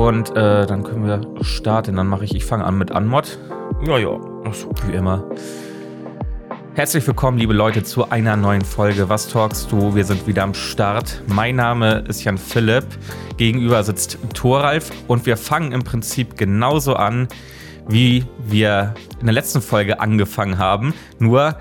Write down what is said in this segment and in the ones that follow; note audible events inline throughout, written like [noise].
Und äh, dann können wir starten. Dann mache ich, ich fange an mit Anmod. Ja, ja. Achso, wie immer. Herzlich willkommen, liebe Leute, zu einer neuen Folge. Was talkst du? Wir sind wieder am Start. Mein Name ist Jan Philipp. Gegenüber sitzt Thoralf und wir fangen im Prinzip genauso an, wie wir in der letzten Folge angefangen haben. Nur,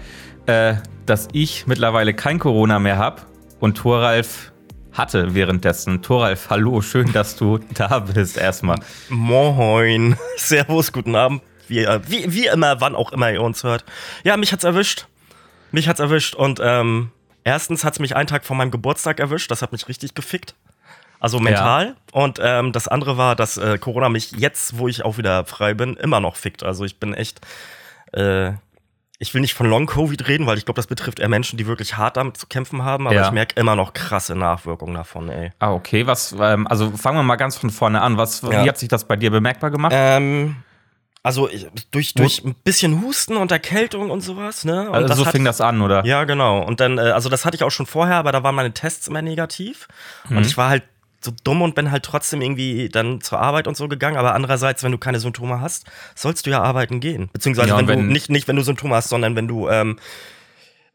äh, dass ich mittlerweile kein Corona mehr habe und Thoralf hatte währenddessen. Thoralf, hallo, schön, dass du da bist erstmal. Moin. [laughs] Servus, guten Abend. Wie, wie, wie immer, wann auch immer ihr uns hört. Ja, mich hat's erwischt. Mich hat's erwischt und ähm, erstens hat's mich einen Tag vor meinem Geburtstag erwischt. Das hat mich richtig gefickt. Also mental. Ja. Und ähm, das andere war, dass äh, Corona mich jetzt, wo ich auch wieder frei bin, immer noch fickt. Also ich bin echt. Äh, ich will nicht von Long-Covid reden, weil ich glaube, das betrifft eher Menschen, die wirklich hart damit zu kämpfen haben, aber ja. ich merke immer noch krasse Nachwirkungen davon, ey. Ah, okay. Was, ähm, also fangen wir mal ganz von vorne an. Was, ja. Wie hat sich das bei dir bemerkbar gemacht? Ähm, also durch, durch ein bisschen Husten und Erkältung und sowas, ne? Und also so fing das an, oder? Ja, genau. Und dann, äh, also das hatte ich auch schon vorher, aber da waren meine Tests immer negativ. Mhm. Und ich war halt so dumm und bin halt trotzdem irgendwie dann zur Arbeit und so gegangen. Aber andererseits, wenn du keine Symptome hast, sollst du ja arbeiten gehen. Beziehungsweise, ja, wenn, wenn, du nicht, nicht, wenn du Symptome hast, sondern wenn du, ähm,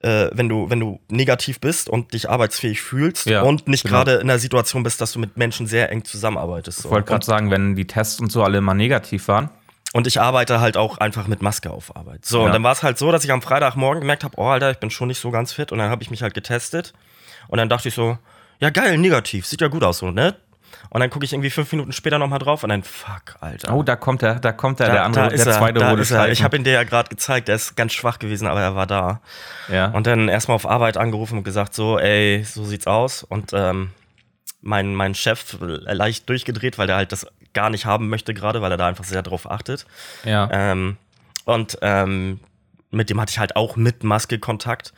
äh, wenn du, wenn du negativ bist und dich arbeitsfähig fühlst ja, und nicht genau. gerade in der Situation bist, dass du mit Menschen sehr eng zusammenarbeitest. So. Ich wollte gerade sagen, wenn die Tests und so alle immer negativ waren. Und ich arbeite halt auch einfach mit Maske auf Arbeit. So, ja. und dann war es halt so, dass ich am Freitagmorgen gemerkt habe, oh Alter, ich bin schon nicht so ganz fit. Und dann habe ich mich halt getestet. Und dann dachte ich so, ja geil, negativ, sieht ja gut aus so, ne? Und dann gucke ich irgendwie fünf Minuten später nochmal drauf und dann, fuck, Alter. Oh, da kommt er, da kommt er, da, der andere, der zweite er, rote Streifen. Ich habe ihn dir ja gerade gezeigt, der ist ganz schwach gewesen, aber er war da. Ja. Und dann erstmal auf Arbeit angerufen und gesagt, so, ey, so sieht's aus. Und ähm, mein, mein Chef leicht durchgedreht, weil der halt das gar nicht haben möchte gerade, weil er da einfach sehr drauf achtet. Ja. Ähm, und ähm, mit dem hatte ich halt auch mit Maske Kontakt.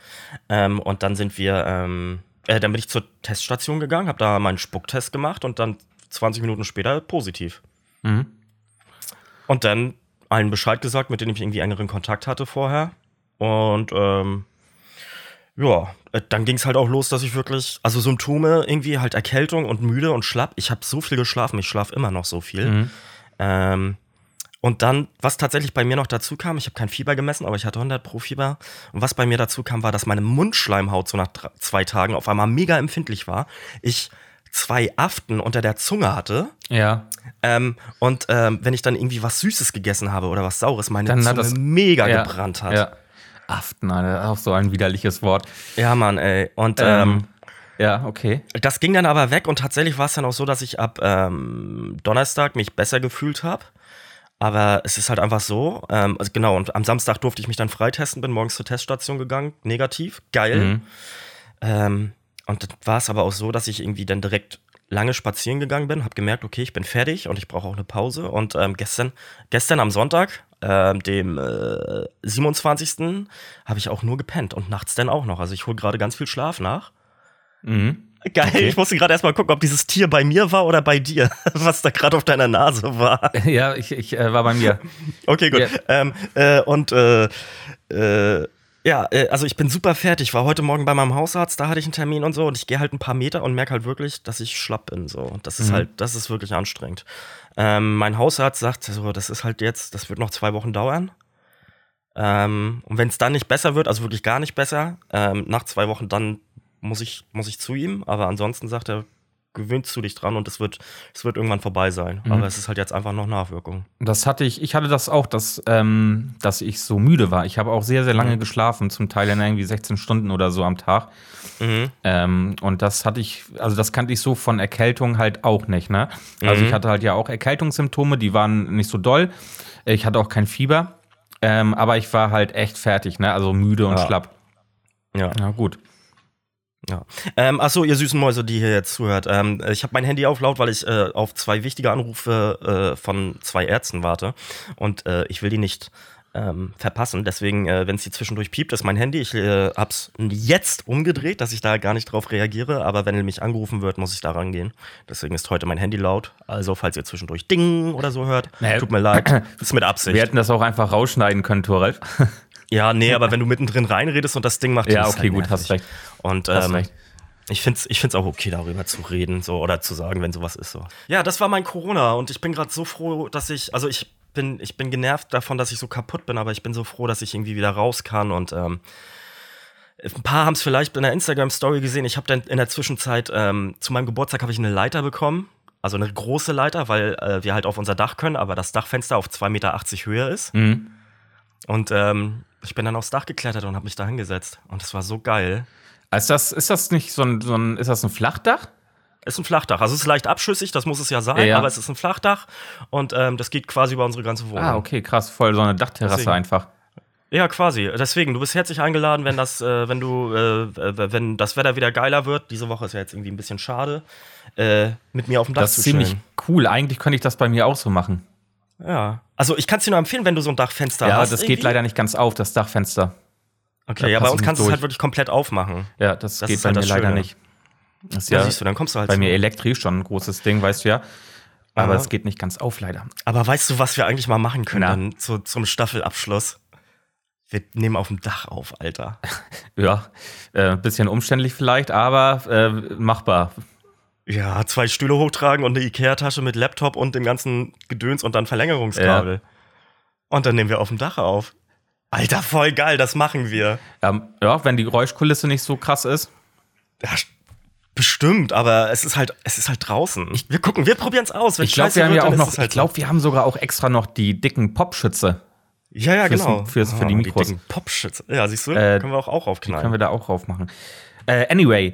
Ähm, und dann sind wir ähm, äh, dann bin ich zur Teststation gegangen, habe da meinen Spucktest gemacht und dann 20 Minuten später positiv. Mhm. Und dann allen Bescheid gesagt, mit denen ich irgendwie engeren Kontakt hatte vorher. Und ähm, ja, äh, dann ging es halt auch los, dass ich wirklich, also Symptome, irgendwie halt Erkältung und müde und schlapp. Ich habe so viel geschlafen, ich schlafe immer noch so viel. Mhm. Ähm, und dann, was tatsächlich bei mir noch dazu kam, ich habe kein Fieber gemessen, aber ich hatte 100 pro Fieber. Und was bei mir dazu kam, war, dass meine Mundschleimhaut so nach zwei Tagen auf einmal mega empfindlich war. Ich zwei Aften unter der Zunge hatte. Ja. Ähm, und ähm, wenn ich dann irgendwie was Süßes gegessen habe oder was Saures, meine dann Zunge das, mega ja, gebrannt hat. Ja. Aften, Alter, auch so ein widerliches Wort. Ja, Mann, ey. Und ähm, ähm ja, okay. Das ging dann aber weg und tatsächlich war es dann auch so, dass ich ab ähm, Donnerstag mich besser gefühlt habe. Aber es ist halt einfach so, ähm, also genau, und am Samstag durfte ich mich dann freitesten, bin morgens zur Teststation gegangen, negativ, geil. Mhm. Ähm, und dann war es aber auch so, dass ich irgendwie dann direkt lange spazieren gegangen bin, habe gemerkt, okay, ich bin fertig und ich brauche auch eine Pause. Und ähm, gestern, gestern am Sonntag, ähm, dem äh, 27. habe ich auch nur gepennt und nachts dann auch noch. Also ich hole gerade ganz viel Schlaf nach. Mhm. Geil, okay. ich musste gerade erstmal gucken, ob dieses Tier bei mir war oder bei dir, [laughs] was da gerade auf deiner Nase war. [laughs] Ja, ich, ich äh, war bei mir. Okay, gut. Ja. Ähm, äh, und äh, äh, ja, äh, also ich bin super fertig. War heute Morgen bei meinem Hausarzt, da hatte ich einen Termin und so und ich gehe halt ein paar Meter und merke halt wirklich, dass ich schlapp bin. So. Und das ist mhm. halt, das ist wirklich anstrengend. Ähm, mein Hausarzt sagt so, das ist halt jetzt, das wird noch zwei Wochen dauern. Ähm, und wenn es dann nicht besser wird, also wirklich gar nicht besser, ähm, nach zwei Wochen dann muss ich, muss ich zu ihm, aber ansonsten sagt er, gewöhnst du dich dran und es wird, es wird irgendwann vorbei sein. Mhm. Aber es ist halt jetzt einfach noch Nachwirkung. Das hatte ich, ich hatte das auch, dass, ähm, dass ich so müde war. Ich habe auch sehr, sehr lange mhm. geschlafen, zum Teil dann irgendwie 16 Stunden oder so am Tag. Mhm. Ähm, und das hatte ich, also das kannte ich so von Erkältung halt auch nicht, ne? Also ich mhm. hatte halt ja auch Erkältungssymptome, die waren nicht so doll. Ich hatte auch kein Fieber. Ähm, aber ich war halt echt fertig, ne? Also müde und ja. schlapp. Ja. Ja, gut. Ja. Ähm, achso, ihr süßen Mäuse, die hier jetzt zuhört. Ähm, ich habe mein Handy auf laut, weil ich äh, auf zwei wichtige Anrufe äh, von zwei Ärzten warte. Und äh, ich will die nicht ähm, verpassen. Deswegen, äh, wenn es hier zwischendurch piept, ist mein Handy. Ich äh, hab's jetzt umgedreht, dass ich da gar nicht drauf reagiere. Aber wenn mich angerufen wird, muss ich da rangehen. Deswegen ist heute mein Handy laut. Also, falls ihr zwischendurch Ding oder so hört, naja, tut mir leid. [clears throat] Das ist mit Absicht. Wir hätten das auch einfach rausschneiden können, Toralf. Ja, nee, [laughs] aber wenn du mittendrin reinredest und das Ding macht, ja, okay, halt gut, hast recht. Und ähm. Ich finde es ich find's auch okay, darüber zu reden so, oder zu sagen, wenn sowas ist. So. Ja, das war mein Corona und ich bin gerade so froh, dass ich, also ich bin, ich bin genervt davon, dass ich so kaputt bin, aber ich bin so froh, dass ich irgendwie wieder raus kann und ähm, ein paar haben es vielleicht in der Instagram-Story gesehen. Ich habe dann in der Zwischenzeit ähm, zu meinem Geburtstag habe ich eine Leiter bekommen. Also eine große Leiter, weil äh, wir halt auf unser Dach können, aber das Dachfenster auf 2,80 Meter Höhe ist. Mhm. Und ähm, ich bin dann aufs Dach geklettert und habe mich da hingesetzt. Und es war so geil. Ist das, ist das nicht so ein, so ein, ist das ein Flachdach? Ist ein Flachdach. Also es ist leicht abschüssig, das muss es ja sein, ja, ja. aber es ist ein Flachdach und ähm, das geht quasi über unsere ganze Wohnung. Ah, okay, krass, voll so eine Dachterrasse Deswegen. einfach. Ja, quasi. Deswegen, du bist herzlich eingeladen, wenn das, äh, wenn du, äh, wenn das Wetter wieder geiler wird. Diese Woche ist ja jetzt irgendwie ein bisschen schade, äh, mit mir auf dem Dach zu Das ist ziemlich cool. Eigentlich könnte ich das bei mir auch so machen. Ja. Also ich kann es dir nur empfehlen, wenn du so ein Dachfenster ja, hast. Ja, das irgendwie. geht leider nicht ganz auf, das Dachfenster. Okay, ja, bei uns kannst du es halt wirklich komplett aufmachen. Ja, das, das geht bei halt mir leider nicht. Das ist ja, ja, siehst du, dann kommst du halt bei mir elektrisch schon ein großes Ding, weißt du ja. Aber es geht nicht ganz auf, leider. Aber weißt du, was wir eigentlich mal machen können dann zu, zum Staffelabschluss? Wir nehmen auf dem Dach auf, Alter. [laughs] ja, äh, bisschen umständlich vielleicht, aber äh, machbar. Ja, zwei Stühle hochtragen und eine Ikea-Tasche mit Laptop und dem ganzen Gedöns und dann Verlängerungskabel. Ja. Und dann nehmen wir auf dem Dach auf. Alter, voll geil, das machen wir. Ja, ja, wenn die Geräuschkulisse nicht so krass ist. Ja, bestimmt, aber es ist halt, es ist halt draußen. Ich, wir gucken, wir probieren es aus. Wenn ich glaube, wir haben ja auch noch, halt ich glaube, wir haben sogar auch extra noch die dicken Popschütze. Ja, ja, fürs, genau. Fürs, für die oh, Mikros. Die Popschütze. Ja, siehst du, äh, können wir auch, auch aufknallen. können wir da auch aufmachen. Äh, anyway.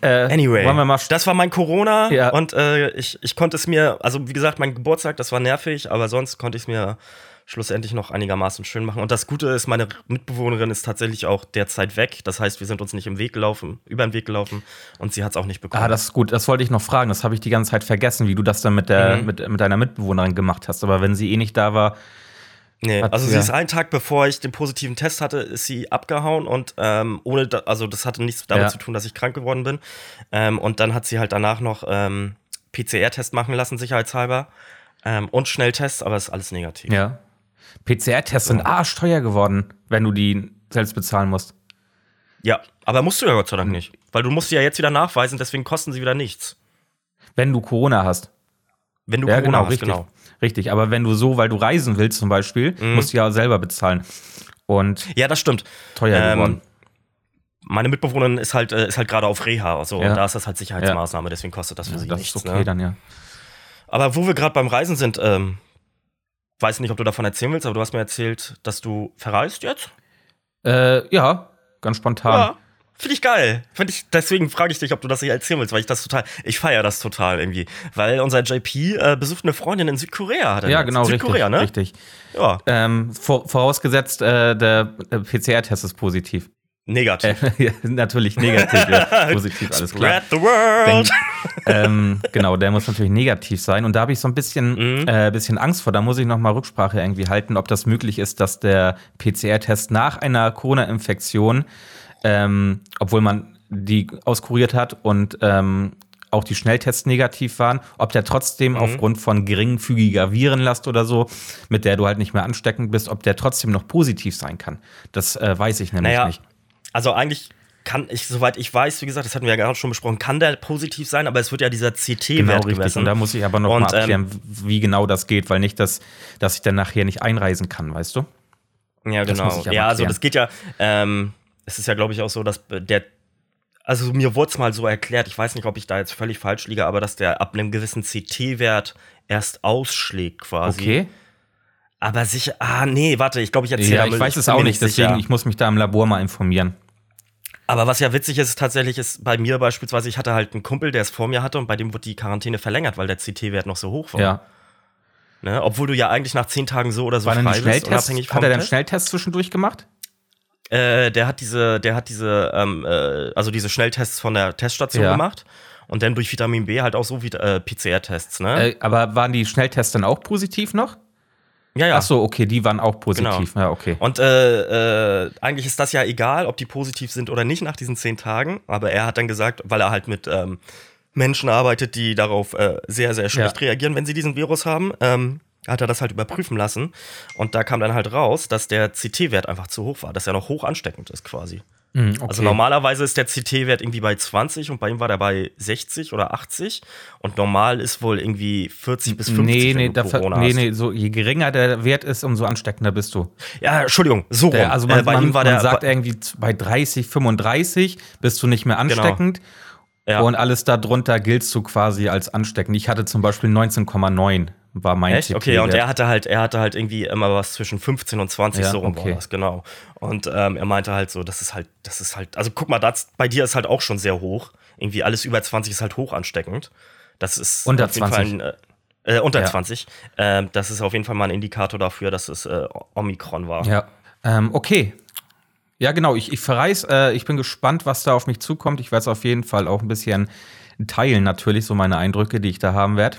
Äh, anyway, wollen wir mal das war mein Corona ja. und äh, ich, ich konnte es mir, also wie gesagt, mein Geburtstag, das war nervig, aber sonst konnte ich es mir schlussendlich noch einigermaßen schön machen. Und das Gute ist, meine Mitbewohnerin ist tatsächlich auch derzeit weg. Das heißt, wir sind uns nicht im Weg gelaufen, über den Weg gelaufen und sie hat es auch nicht bekommen. Ah, das ist gut. Das wollte ich noch fragen. Das habe ich die ganze Zeit vergessen, wie du das dann mit, der, mhm. mit, mit deiner Mitbewohnerin gemacht hast. Aber wenn sie eh nicht da war, Nee, also sie ist einen Tag bevor ich den positiven Test hatte, ist sie abgehauen und ähm, ohne, da, also das hatte nichts damit ja. zu tun, dass ich krank geworden bin. Ähm, und dann hat sie halt danach noch ähm, PCR-Test machen lassen, sicherheitshalber. Ähm, und Schnelltests, aber es ist alles negativ. Ja. PCR-Tests so. sind arschteuer geworden, wenn du die selbst bezahlen musst. Ja, aber musst du ja Gott sei Dank nicht. Weil du musst sie ja jetzt wieder nachweisen, deswegen kosten sie wieder nichts. Wenn du Corona hast. Wenn du ja, Corona genau, hast, richtig. genau. Richtig, aber wenn du so, weil du reisen willst zum Beispiel, mhm. musst du ja selber bezahlen. Und ja, das stimmt. Teuer ähm, geworden. Meine Mitbewohnerin ist halt, äh, ist halt gerade auf Reha, also ja. da ist das halt Sicherheitsmaßnahme, deswegen kostet das für ja, sie das nichts. Ist okay ne? dann, ja. Aber wo wir gerade beim Reisen sind, ähm, weiß nicht, ob du davon erzählen willst, aber du hast mir erzählt, dass du verreist jetzt? Äh, ja, ganz spontan. Ja. Finde ich geil. Find ich, deswegen frage ich dich, ob du das nicht erzählen willst, weil ich das total, ich feiere das total irgendwie. Weil unser JP äh, besucht eine Freundin in Südkorea. Hat er ja, genau, Südkorea, richtig, ne? Richtig. Ja. Ähm, vor, vorausgesetzt, äh, der, der PCR-Test ist positiv. Negativ. [laughs] Äh, natürlich negativ, ja. [laughs] positiv, alles Spread klar. the world. Denn, ähm, genau, der muss natürlich negativ sein. Und da habe ich so ein bisschen, mhm. äh, bisschen Angst vor. Da muss ich noch mal Rücksprache irgendwie halten, ob das möglich ist, dass der PCR-Test nach einer Corona-Infektion ähm, obwohl man die auskuriert hat und ähm, auch die Schnelltests negativ waren, ob der trotzdem mhm. aufgrund von geringfügiger Virenlast oder so, mit der du halt nicht mehr ansteckend bist, ob der trotzdem noch positiv sein kann. Das äh, weiß ich nämlich naja, nicht. Also eigentlich kann ich, soweit ich weiß, wie gesagt, das hatten wir ja gerade schon besprochen, kann der positiv sein, aber es wird ja dieser CT-Wert genau, richtig. gemessen. Und da muss ich aber noch und, mal abklären, ähm, wie genau das geht, weil nicht, dass, dass ich dann nachher nicht einreisen kann, weißt du? Ja, genau. Ja, also das geht ja, ähm, es ist ja, glaube ich, auch so, dass der also mir wurde es mal so erklärt, ich weiß nicht, ob ich da jetzt völlig falsch liege, aber dass der ab einem gewissen CT-Wert erst ausschlägt quasi. Okay. Aber sicher, ah nee, warte, ich glaube, ich erzähle Ja, ich weiß es auch nicht, deswegen, sicher. ich muss mich da im Labor mal informieren. Aber was ja witzig ist, tatsächlich ist bei mir beispielsweise, ich hatte halt einen Kumpel, der es vor mir hatte und bei dem wurde die Quarantäne verlängert, weil der CT-Wert noch so hoch war. Ja. Ne? Obwohl du ja eigentlich nach zehn Tagen so oder so war frei bist, unabhängig vom Hat er den Schnelltest zwischendurch gemacht? Äh, der hat diese, der hat diese, ähm, äh, also diese Schnelltests von der Teststation ja. gemacht und dann durch Vitamin B halt auch so wie äh, PCR-Tests, ne? Äh, aber waren die Schnelltests dann auch positiv noch? Ja, ja. Ach so, okay, die waren auch positiv. Genau. Ja, okay. Und äh, äh, eigentlich ist das ja egal, ob die positiv sind oder nicht nach diesen zehn Tagen. Aber er hat dann gesagt, weil er halt mit ähm, Menschen arbeitet, die darauf äh, sehr, sehr schlecht ja. reagieren, wenn sie diesen Virus haben, ähm, hat er das halt überprüfen lassen. Und da kam dann halt raus, dass der CT-Wert einfach zu hoch war, dass er noch hoch ansteckend ist quasi. Mhm, okay. Also normalerweise ist der CT-Wert irgendwie bei 20 und bei ihm war der bei 60 oder 80 und normal ist wohl irgendwie 40 bis 50. Nee, nee, da nee, nee, so je geringer der Wert ist, umso ansteckender bist du. Ja, Entschuldigung, so rum. Der, also man, äh, bei man, ihm war man der sagt irgendwie bei 30, 35 bist du nicht mehr genau. ansteckend. Genau. Ja. Und alles darunter giltst du quasi als ansteckend. Ich hatte zum Beispiel 19,9 war mein Echt? Okay, und er hatte halt, er hatte halt irgendwie immer was zwischen 15 und 20, ja, so rum okay. war das, genau. Und ähm, er meinte halt so, das ist halt, das ist halt, also guck mal, das, bei dir ist halt auch schon sehr hoch. Irgendwie alles über 20 ist halt hoch ansteckend. Das ist unter 20. Ein, äh, äh, unter ja. 20. Ähm, das ist auf jeden Fall mal ein Indikator dafür, dass es äh, Omikron war. Ja. Ähm, okay. Ja, genau. Ich, ich verreise. Äh, ich bin gespannt, was da auf mich zukommt. Ich werde es auf jeden Fall auch ein bisschen teilen, natürlich, so meine Eindrücke, die ich da haben werde.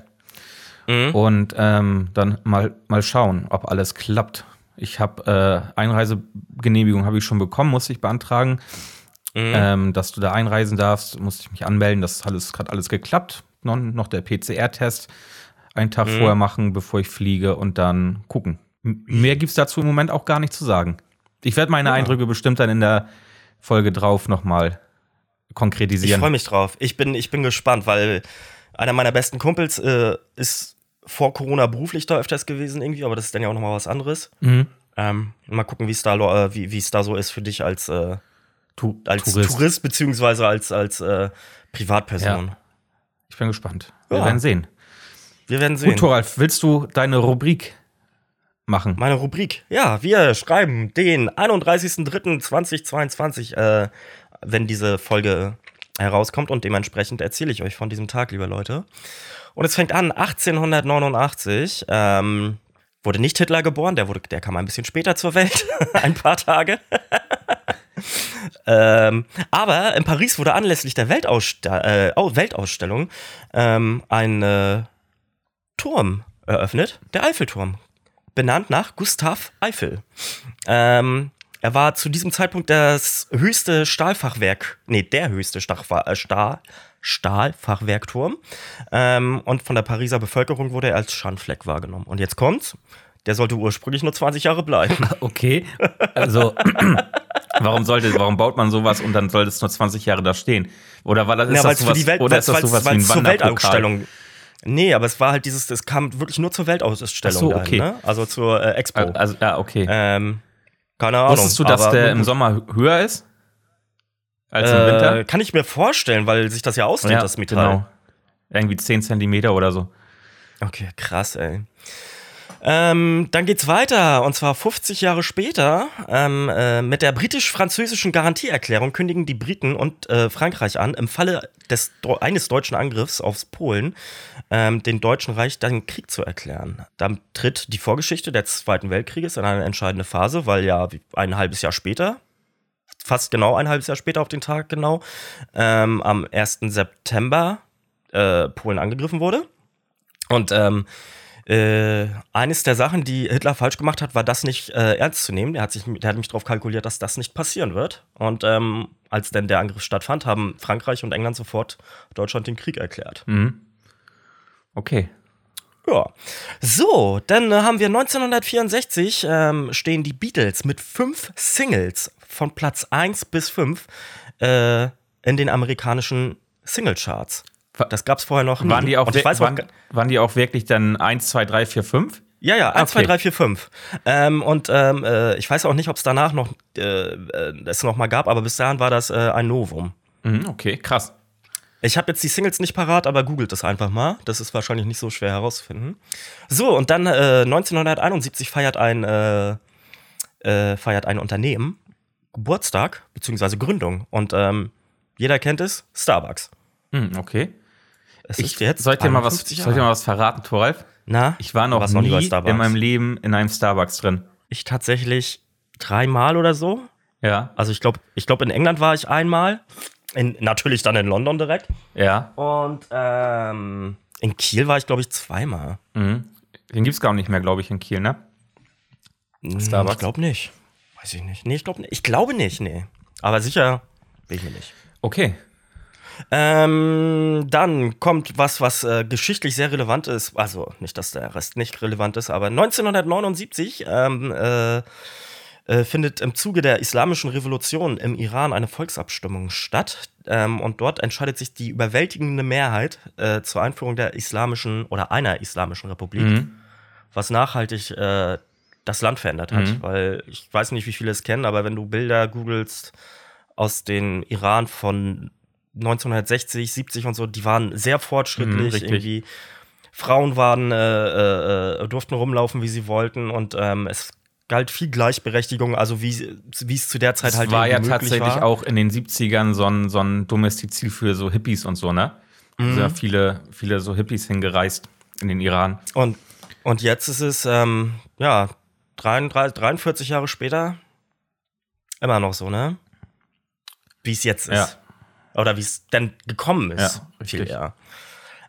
Mhm. Und ähm, dann mal, mal schauen, ob alles klappt. Ich habe äh, Einreisegenehmigung habe ich schon bekommen, muss ich beantragen. Mhm. Ähm, dass du da einreisen darfst, musste ich mich anmelden. Das alles, hat alles geklappt. Noch, noch der PCR-Test einen Tag mhm. vorher machen, bevor ich fliege und dann gucken. M mehr gibt es dazu im Moment auch gar nicht zu sagen. Ich werde meine ja. Eindrücke bestimmt dann in der Folge drauf nochmal konkretisieren. Ich freue mich drauf. Ich bin, ich bin gespannt, weil einer meiner besten Kumpels äh, ist vor Corona beruflich da öfters gewesen irgendwie, aber das ist dann ja auch nochmal was anderes. Mhm. Ähm, mal gucken, wie es da, äh, wie, es da so ist für dich als, äh, tu als Tourist. Tourist, beziehungsweise als, als äh, Privatperson. Ja. Ich bin gespannt. Wir ja. werden sehen. Wir werden sehen. Gut, Thoralf, willst du deine Rubrik machen? Meine Rubrik? Ja, wir schreiben den 31.03.2022, äh, wenn diese Folge herauskommt und dementsprechend erzähle ich euch von diesem Tag, liebe Leute. Und es fängt an 1889. Ähm, wurde nicht Hitler geboren, der, wurde, der kam ein bisschen später zur Welt, [laughs] ein paar Tage. [laughs] ähm, aber in Paris wurde anlässlich der Weltausste äh, Weltausstellung ähm, ein äh, Turm eröffnet, der Eiffelturm, benannt nach Gustav Eiffel. Ähm, er war zu diesem Zeitpunkt das höchste Stahlfachwerk, nee, der höchste Stachfa äh, Stahl, Stahlfachwerkturm. Ähm, und von der Pariser Bevölkerung wurde er als Schandfleck wahrgenommen. Und jetzt kommt's. Der sollte ursprünglich nur 20 Jahre bleiben. [laughs] Okay. Also, [clears throat] warum sollte, warum baut man sowas und dann sollte es nur 20 Jahre da stehen? Oder war das, ist ja, das sowas, Welt, oder ist das sowas wie ein Weltausstellung? Nee, aber es war halt dieses, es kam wirklich nur zur Weltausstellung. Ach so, okay. Dahin, ne? Also zur äh, Expo. Also, ja, okay. Ähm, keine Ahnung. Wusstest du, dass der im Sommer höher ist? Als im Winter? Äh, kann ich mir vorstellen, weil sich das ja ausdehnt, ja, das Metall. Genau. Irgendwie 10 Zentimeter oder so. Okay, krass, ey. Ähm, dann geht's weiter und zwar 50 Jahre später. Ähm, äh, mit der britisch-französischen Garantieerklärung kündigen die Briten und äh, Frankreich an, im Falle des, eines deutschen Angriffs aufs Polen ähm, den Deutschen Reich dann Krieg zu erklären. Dann tritt die Vorgeschichte des Zweiten Weltkrieges in eine entscheidende Phase, weil ja ein halbes Jahr später, fast genau ein halbes Jahr später auf den Tag genau, ähm, am 1. September äh, Polen angegriffen wurde. Und ähm, äh, eines der Sachen, die Hitler falsch gemacht hat, war das nicht äh, ernst zu nehmen. Der hat, der hat mich darauf kalkuliert, dass das nicht passieren wird. Und ähm, als dann der Angriff stattfand, haben Frankreich und England sofort Deutschland den Krieg erklärt. Mhm. Okay. Ja. So, dann äh, haben wir 1964 ähm, stehen die Beatles mit fünf Singles von Platz 1 bis 5 äh, in den amerikanischen Singlecharts. Das gab es vorher noch nie. Waren die, auch waren, waren, die auch wirklich dann 1, 2, 3, 4, 5? Ja, ja, 1, okay. 2, 3, 4, 5. Ähm, und ähm, äh, ich weiß auch nicht, ob es danach noch äh, äh, es noch mal gab, aber bis dahin war das äh, ein Novum. Mhm, okay, krass. Ich habe jetzt die Singles nicht parat, aber googelt das einfach mal. Das ist wahrscheinlich nicht so schwer herauszufinden. So, und dann äh, 1971 feiert ein, äh, feiert ein Unternehmen Geburtstag, beziehungsweise Gründung. Und ähm, jeder kennt es, Starbucks. Mhm, okay. Es ich, jetzt soll ich dir mal was, soll dir mal was verraten, Thoralf? Na? Ich war noch nie, nie in meinem Leben in einem Starbucks drin. Ich tatsächlich dreimal oder so. Ja. Also ich glaube, ich glaube in England war ich einmal. In, natürlich dann in London direkt. Ja. Und ähm, in Kiel war ich, glaube ich, zweimal. Mhm. Den gibt es gar nicht mehr, glaube ich, in Kiel, ne? Hm, Starbucks? Ich glaube nicht. Weiß ich nicht. Nee, ich glaube ich glaube nicht, nee. Aber sicher bin ich mir nicht. Okay. Ähm, dann kommt was, was äh, geschichtlich sehr relevant ist. Also nicht, dass der Rest nicht relevant ist, aber 1979 ähm, äh, äh, findet im Zuge der islamischen Revolution im Iran eine Volksabstimmung statt. Ähm, und dort entscheidet sich die überwältigende Mehrheit äh, zur Einführung der islamischen oder einer islamischen Republik, mhm. was nachhaltig äh, das Land verändert hat. Mhm. Weil ich weiß nicht, wie viele es kennen, aber wenn du Bilder googelst aus dem Iran von 1960, 70 und so, die waren sehr fortschrittlich. Mhm, irgendwie Frauen waren, äh, äh, durften rumlaufen, wie sie wollten und ähm, es galt viel Gleichberechtigung, also wie, es zu der Zeit das halt war ja tatsächlich war. auch in den 70ern so ein, so ein Domestizil für so Hippies und so, ne? Mhm. Sind viele, viele so Hippies hingereist in den Iran. Und, und jetzt ist es, ähm, ja, 33, 43 Jahre später immer noch so, ne? Wie es jetzt ist. Ja. Oder wie es denn gekommen ist. Ja, viel eher.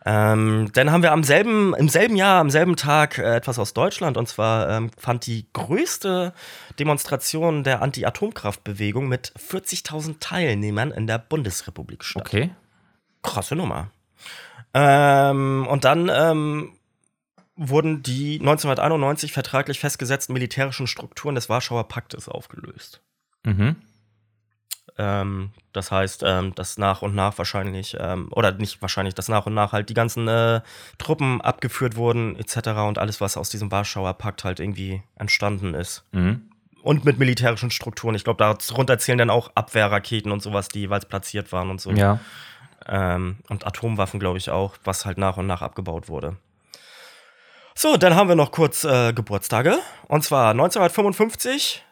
Ähm, dann haben wir am selben, im selben Jahr, am selben Tag äh, etwas aus Deutschland. Und zwar ähm, fand die größte Demonstration der Anti-Atomkraftbewegung mit 40.000 Teilnehmern in der Bundesrepublik statt. Okay. Krasse Nummer. Ähm, und dann ähm, wurden die 1991 vertraglich festgesetzten militärischen Strukturen des Warschauer Paktes aufgelöst. Mhm. Ähm, das heißt, ähm, dass nach und nach wahrscheinlich, ähm, oder nicht wahrscheinlich, dass nach und nach halt die ganzen äh, Truppen abgeführt wurden, etc. und alles, was aus diesem Warschauer Pakt halt irgendwie entstanden ist. Mhm. Und mit militärischen Strukturen. Ich glaube, darunter zählen dann auch Abwehrraketen und sowas, die jeweils platziert waren und so. Ja. Ähm, und Atomwaffen, glaube ich, auch, was halt nach und nach abgebaut wurde. So, dann haben wir noch kurz äh, Geburtstage. Und zwar 1955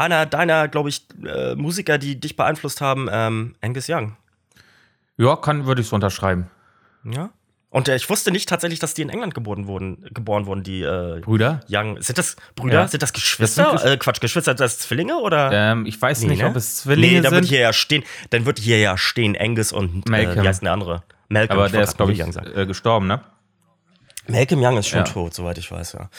einer deiner, glaube ich, äh, Musiker, die dich beeinflusst haben, ähm, Angus Young. Ja, kann, würde ich so unterschreiben. Ja. Und äh, ich wusste nicht tatsächlich, dass die in England geboren wurden, geboren wurden, die äh, Brüder. Young. Sind das Brüder? Ja. Sind das Geschwister? Das Gesch äh, Quatsch, Geschwister, das Zwillinge oder? Ähm, ich weiß nee, nicht, ne? ob es Zwillinge nee, dann Wird hier ja stehen, dann wird hier ja stehen Angus und Malcolm. Äh, wie heißt der andere? Malcolm. Aber der ist, glaube ich, äh, gestorben, ne? Malcolm Young ist schon ja. tot, soweit ich weiß, ja.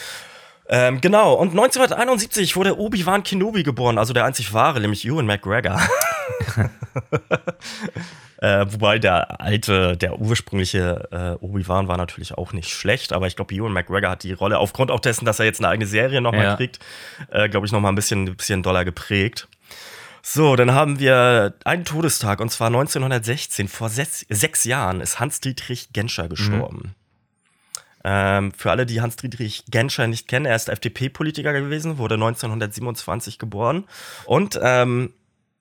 Ähm, genau, und 1971 wurde Obi-Wan Kenobi geboren, also der einzig wahre, nämlich Ewan McGregor. [laughs] äh, wobei der alte, der ursprüngliche äh, Obi-Wan war natürlich auch nicht schlecht, aber ich glaube, Ewan McGregor hat die Rolle aufgrund auch dessen, dass er jetzt eine eigene Serie nochmal ja. kriegt, äh, glaube ich, nochmal ein bisschen, ein bisschen doller geprägt. So, dann haben wir einen Todestag und zwar 1916. Vor sechs, sechs Jahren ist Hans-Dietrich Genscher gestorben. Mhm. Ähm, für alle, die Hans-Dietrich Genscher nicht kennen, er ist FDP-Politiker gewesen, wurde 1927 geboren. Und ähm,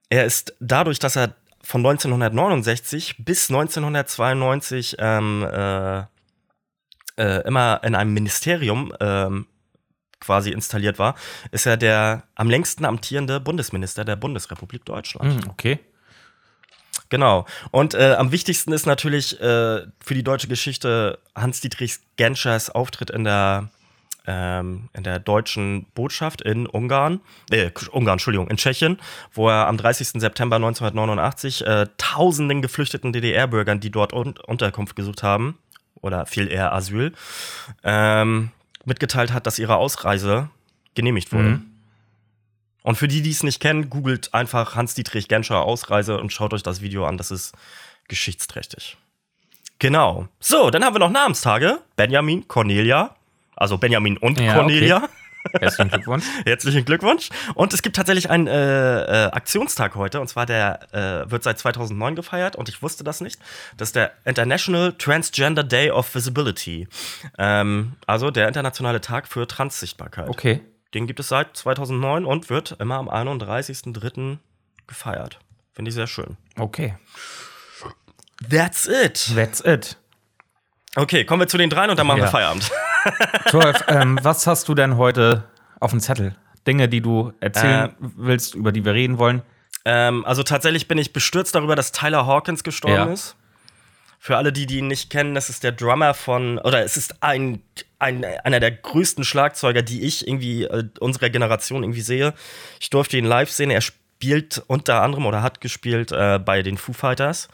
er ist dadurch, dass er von 1969 bis 1992 ähm, äh, äh, immer in einem Ministerium ähm, quasi installiert war, ist er der am längsten amtierende Bundesminister der Bundesrepublik Deutschland. Hm, okay. Genau. Und äh, am wichtigsten ist natürlich äh, für die deutsche Geschichte Hans-Dietrich Genschers Auftritt in der, ähm, in der deutschen Botschaft in Ungarn, äh, Ungarn, Entschuldigung, in Tschechien, wo er am 30. September 1989 äh, tausenden geflüchteten DDR-Bürgern, die dort un Unterkunft gesucht haben, oder viel eher Asyl, ähm, mitgeteilt hat, dass ihre Ausreise genehmigt wurde. Mhm. Und für die, die es nicht kennen, googelt einfach Hans-Dietrich Genscher Ausreise und schaut euch das Video an. Das ist geschichtsträchtig. Genau. So, dann haben wir noch Namenstage. Benjamin, Cornelia. Also Benjamin und ja, Cornelia. Okay. Herzlichen Glückwunsch. [laughs] Herzlichen Glückwunsch. Und es gibt tatsächlich einen äh, äh, Aktionstag heute, und zwar der äh, wird seit 2009 gefeiert, und ich wusste das nicht. Das ist der International Transgender Day of Visibility. Ähm, also der internationale Tag für Transsichtbarkeit. Okay. Den gibt es seit 2009 und wird immer am 31.03. gefeiert. Finde ich sehr schön. Okay. That's it. That's it. Okay, kommen wir zu den dreien und dann machen ja. wir Feierabend. [laughs] Torf, ähm, was hast du denn heute auf dem Zettel? Dinge, die du erzählen äh, willst, über die wir reden wollen? Ähm, also tatsächlich bin ich bestürzt darüber, dass Tyler Hawkins gestorben ja. ist. Für alle, die, die ihn nicht kennen, das ist der Drummer von, oder es ist ein, ein einer der größten Schlagzeuger, die ich irgendwie äh, unserer Generation irgendwie sehe. Ich durfte ihn live sehen. Er spielt unter anderem oder hat gespielt äh, bei den Foo Fighters.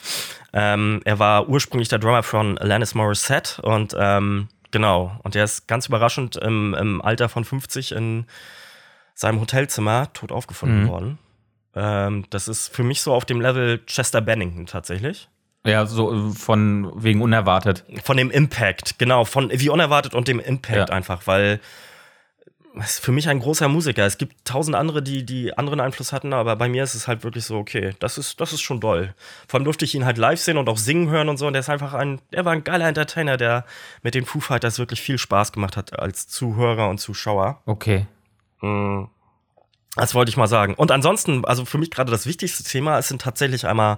Ähm, er war ursprünglich der Drummer von Alanis Morissette und ähm, genau, und er ist ganz überraschend im, im, Alter von 50 in seinem Hotelzimmer tot aufgefunden mhm. worden. Ähm, das ist für mich so auf dem Level Chester Bennington tatsächlich. Ja, so von wegen unerwartet. Von dem Impact, genau, von wie unerwartet und dem Impact ja. einfach, weil ist für mich ein großer Musiker. Es gibt tausend andere, die, die anderen Einfluss hatten, aber bei mir ist es halt wirklich so, okay, das ist, das ist schon doll. Vor allem durfte ich ihn halt live sehen und auch singen hören und so. Und der ist einfach ein, er war ein geiler Entertainer, der mit den Foo Fighters wirklich viel Spaß gemacht hat als Zuhörer und Zuschauer. Okay. Mhm. Das wollte ich mal sagen. Und ansonsten, also für mich gerade das wichtigste Thema, es sind tatsächlich einmal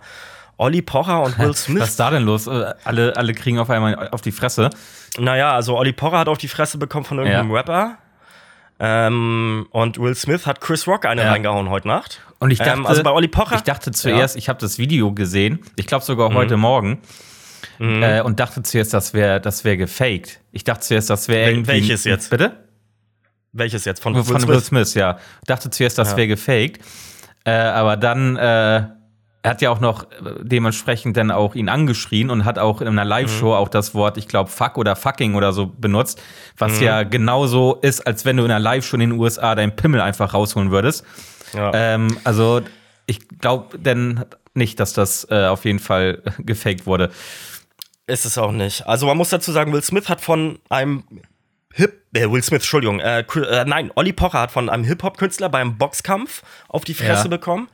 Olli Pocher und Will [laughs] Smith. Was ist da denn los? Äh, alle, alle kriegen auf einmal auf die Fresse. Naja, also Olli Pocher hat auf die Fresse bekommen von irgendeinem ja. Rapper. Ähm, und Will Smith hat Chris Rock eine ja. reingehauen heute Nacht. Und ich ähm, dachte, ähm, also bei Olli Pocher. Ich dachte zuerst, ja. ich habe das Video gesehen, ich glaube sogar mhm. heute Morgen. Mhm. Äh, und dachte zuerst, das wäre das wär gefaked. Ich dachte zuerst, das wäre irgendwie. Welches jetzt? Bitte? Welches jetzt? Von, Von Will Smith? Will Smith, ja. Ich dachte zuerst, das ja. wäre gefaked. Äh, aber dann äh, er hat ja auch noch dementsprechend dann auch ihn angeschrien und hat auch in einer Live-Show mhm. auch das Wort, ich glaube, fuck oder fucking oder so benutzt, was mhm. ja genauso ist, als wenn du in einer Live-Show in den USA deinen Pimmel einfach rausholen würdest. Ja. Ähm, also ich glaube denn nicht, dass das äh, auf jeden Fall [laughs] gefaked wurde. Ist es auch nicht. Also man muss dazu sagen, Will Smith hat von einem Hip, äh, Will Smith, Entschuldigung, äh, äh, nein, Olli Pocher hat von einem Hip-Hop-Künstler beim Boxkampf auf die Fresse ja. bekommen.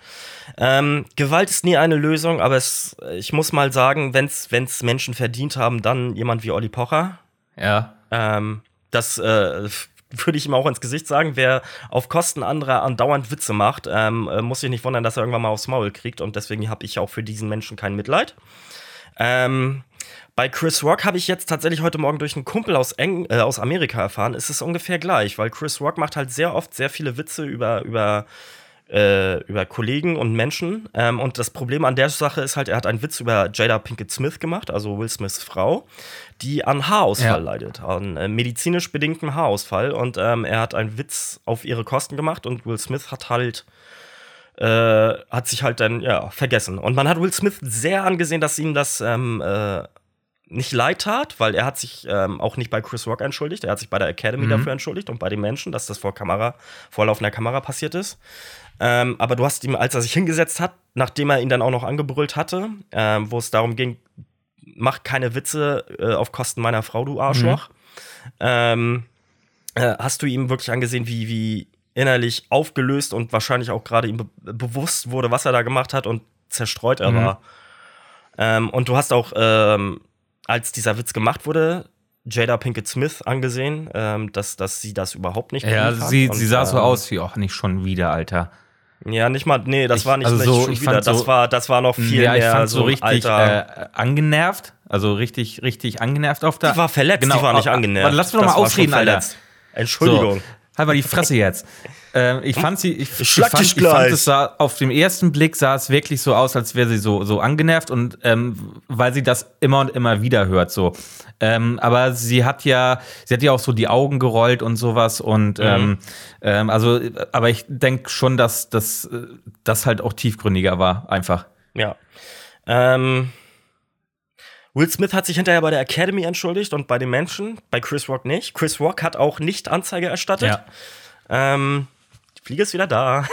Ähm, Gewalt ist nie eine Lösung, aber es, ich muss mal sagen, wenn es Menschen verdient haben, dann jemand wie Olli Pocher. Ja. Ähm, das äh, würde ich ihm auch ins Gesicht sagen. Wer auf Kosten anderer andauernd Witze macht, ähm, äh, muss sich nicht wundern, dass er irgendwann mal aufs Maul kriegt. Und deswegen habe ich auch für diesen Menschen kein Mitleid. Ähm, bei Chris Rock habe ich jetzt tatsächlich heute Morgen durch einen Kumpel aus, Eng äh, aus Amerika erfahren, ist es ungefähr gleich, weil Chris Rock macht halt sehr oft sehr viele Witze über, über, äh, über Kollegen und Menschen. Ähm, und das Problem an der Sache ist halt, er hat einen Witz über Jada Pinkett Smith gemacht, also Will Smiths Frau, die an Haarausfall ja. leidet, an äh, medizinisch bedingtem Haarausfall. Und ähm, er hat einen Witz auf ihre Kosten gemacht und Will Smith hat halt äh, hat sich halt dann ja vergessen. Und man hat Will Smith sehr angesehen, dass ihm das ähm, äh, nicht leid tat, weil er hat sich ähm, auch nicht bei Chris Rock entschuldigt. Er hat sich bei der Academy mhm. dafür entschuldigt und bei den Menschen, dass das vor Kamera, vor laufender Kamera passiert ist. Ähm, aber du hast ihm, als er sich hingesetzt hat, nachdem er ihn dann auch noch angebrüllt hatte, ähm, wo es darum ging, mach keine Witze äh, auf Kosten meiner Frau, du Arschloch, mhm. ähm, äh, hast du ihm wirklich angesehen, wie, wie innerlich aufgelöst und wahrscheinlich auch gerade ihm be bewusst wurde, was er da gemacht hat und zerstreut er mhm. war. Ähm, und du hast auch ähm, als dieser Witz gemacht wurde, Jada Pinkett Smith angesehen, ähm, dass, dass sie das überhaupt nicht Ja, sie, und, sie sah so ähm, aus wie, ach, nicht schon wieder, Alter. Ja, nicht mal, nee, das ich, war nicht also so, schon wieder. Das, so, war, das war noch viel ja, mehr. Ich fand so, so richtig äh, angenervt, also richtig, richtig angenervt auf der. Die war verletzt, genau, die war nicht angenervt. Aber lass mich doch mal ausreden, Alter. Entschuldigung. Halt mal die Fresse jetzt. Ähm, ich fand sie, ich, ich, fand, ich fand, es sah, auf dem ersten Blick sah es wirklich so aus, als wäre sie so, so angenervt und ähm, weil sie das immer und immer wieder hört, so. Ähm, aber sie hat ja, sie hat ja auch so die Augen gerollt und sowas und mhm. ähm, ähm also, aber ich denke schon, dass das das halt auch tiefgründiger war, einfach. Ja. Ähm, Will Smith hat sich hinterher bei der Academy entschuldigt und bei den Menschen, bei Chris Rock nicht. Chris Rock hat auch nicht Anzeige erstattet. Ja. Ähm, Fliege ist wieder da. [laughs]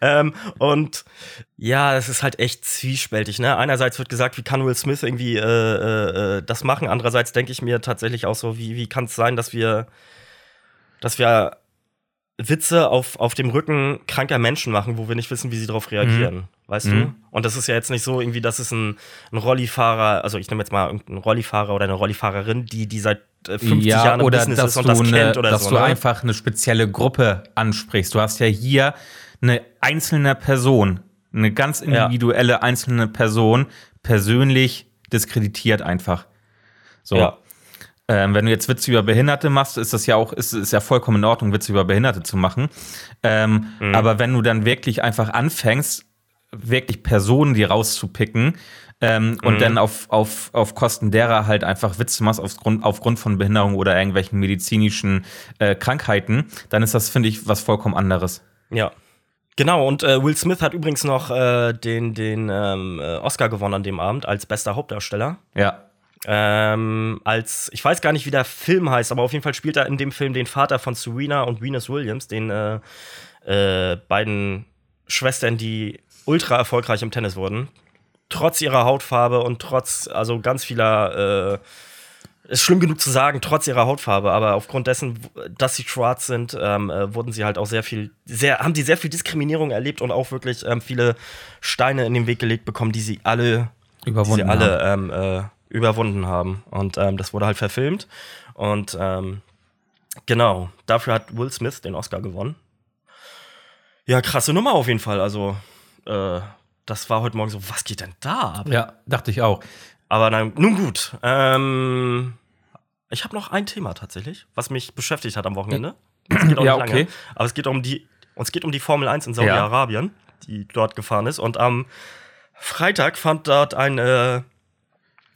ähm, und ja, es ist halt echt zwiespältig. Ne? Einerseits wird gesagt, wie kann Will Smith irgendwie äh, äh, äh das machen? Andererseits denke ich mir tatsächlich auch so, wie, wie kann es sein, dass wir, dass wir Witze auf, auf dem Rücken kranker Menschen machen, wo wir nicht wissen, wie sie darauf reagieren. Mhm. Weißt mhm. du? Und das ist ja jetzt nicht so irgendwie, dass es ein, ein Rollifahrer, also ich nehme jetzt mal einen Rollifahrer oder eine Rollifahrerin, die, die seit 50 äh, ja, Jahren im oder Business ist und das eine, kennt oder dass so. Dass du ne? einfach eine spezielle Gruppe ansprichst. Du hast ja hier eine einzelne Person, eine ganz individuelle ja. einzelne Person persönlich diskreditiert einfach. So. Ja. Ähm, wenn du jetzt Witze über Behinderte machst, ist das ja auch, ist, ist ja vollkommen in Ordnung, Witze über Behinderte zu machen. Ähm, mhm. Aber wenn du dann wirklich einfach anfängst, wirklich Personen die rauszupicken ähm, mhm. und dann auf, auf, auf Kosten derer halt einfach Witze machst aufgrund, aufgrund von Behinderung oder irgendwelchen medizinischen äh, Krankheiten, dann ist das, finde ich, was vollkommen anderes. Ja. Genau, und äh, Will Smith hat übrigens noch äh, den, den ähm, äh, Oscar gewonnen an dem Abend als bester Hauptdarsteller. Ja. Ähm, als, ich weiß gar nicht, wie der Film heißt, aber auf jeden Fall spielt er in dem Film den Vater von Serena und Venus Williams, den äh, äh, beiden Schwestern, die ultra erfolgreich im Tennis wurden. Trotz ihrer Hautfarbe und trotz, also ganz vieler, äh, ist schlimm genug zu sagen, trotz ihrer Hautfarbe, aber aufgrund dessen, dass sie schwarz sind, ähm, äh, wurden sie halt auch sehr viel, sehr, haben die sehr viel Diskriminierung erlebt und auch wirklich ähm, viele Steine in den Weg gelegt bekommen, die sie alle überwunden, sie alle, haben. Ähm, äh, überwunden haben. Und ähm, das wurde halt verfilmt. Und ähm, genau, dafür hat Will Smith den Oscar gewonnen. Ja, krasse Nummer auf jeden Fall. Also, äh, das war heute Morgen so, was geht denn da ab? Ja, dachte ich auch. Aber dann, nun gut. Ähm, ich habe noch ein Thema tatsächlich, was mich beschäftigt hat am Wochenende. Es geht auch ja, nicht lange, okay. aber es geht um die, es geht um die Formel 1 in Saudi-Arabien, ja. die dort gefahren ist. Und am Freitag fand dort ein äh,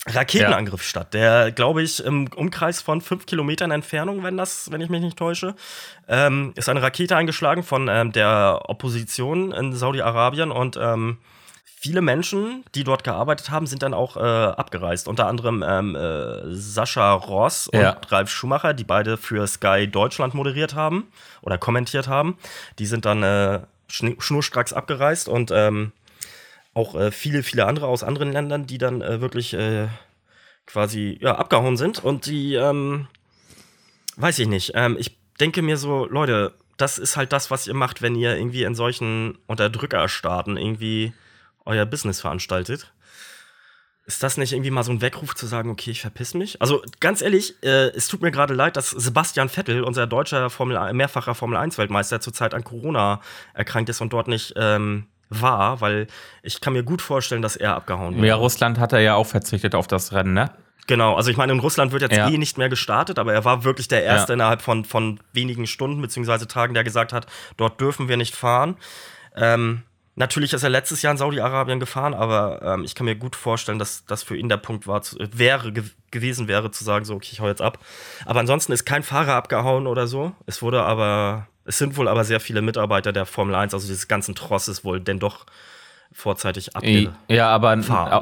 Raketenangriff ja. statt, der, glaube ich, im Umkreis von fünf Kilometern Entfernung, wenn das, wenn ich mich nicht täusche, ähm, ist eine Rakete eingeschlagen von ähm, der Opposition in Saudi-Arabien und ähm, viele Menschen, die dort gearbeitet haben, sind dann auch äh, abgereist. Unter anderem ähm, äh, Sascha Ross und ja. Ralf Schumacher, die beide für Sky Deutschland moderiert haben oder kommentiert haben. Die sind dann äh, schnurstracks abgereist und ähm, auch äh, viele, viele andere aus anderen Ländern, die dann äh, wirklich äh, quasi ja, abgehauen sind. Und die, ähm, weiß ich nicht, ähm, ich denke mir so, Leute, das ist halt das, was ihr macht, wenn ihr irgendwie in solchen Unterdrückerstaaten irgendwie euer Business veranstaltet. Ist das nicht irgendwie mal so ein Weckruf zu sagen, okay, ich verpiss mich? Also ganz ehrlich, äh, es tut mir gerade leid, dass Sebastian Vettel, unser deutscher Formel, mehrfacher Formel 1-Weltmeister, zurzeit an Corona erkrankt ist und dort nicht ähm, war, weil ich kann mir gut vorstellen, dass er abgehauen wird. Ja, Russland hat er ja auch verzichtet auf das Rennen, ne? Genau, also ich meine, in Russland wird jetzt ja. eh nicht mehr gestartet, aber er war wirklich der Erste ja. innerhalb von, von wenigen Stunden bzw. Tagen, der gesagt hat, dort dürfen wir nicht fahren. Ähm, Natürlich ist er letztes Jahr in Saudi-Arabien gefahren, aber ähm, ich kann mir gut vorstellen, dass das für ihn der Punkt war, wäre ge gewesen wäre, zu sagen, so, okay, ich hau jetzt ab. Aber ansonsten ist kein Fahrer abgehauen oder so. Es wurde aber, es sind wohl aber sehr viele Mitarbeiter der Formel 1, also dieses ganzen Trosses wohl denn doch vorzeitig abgefahren. Ja, aber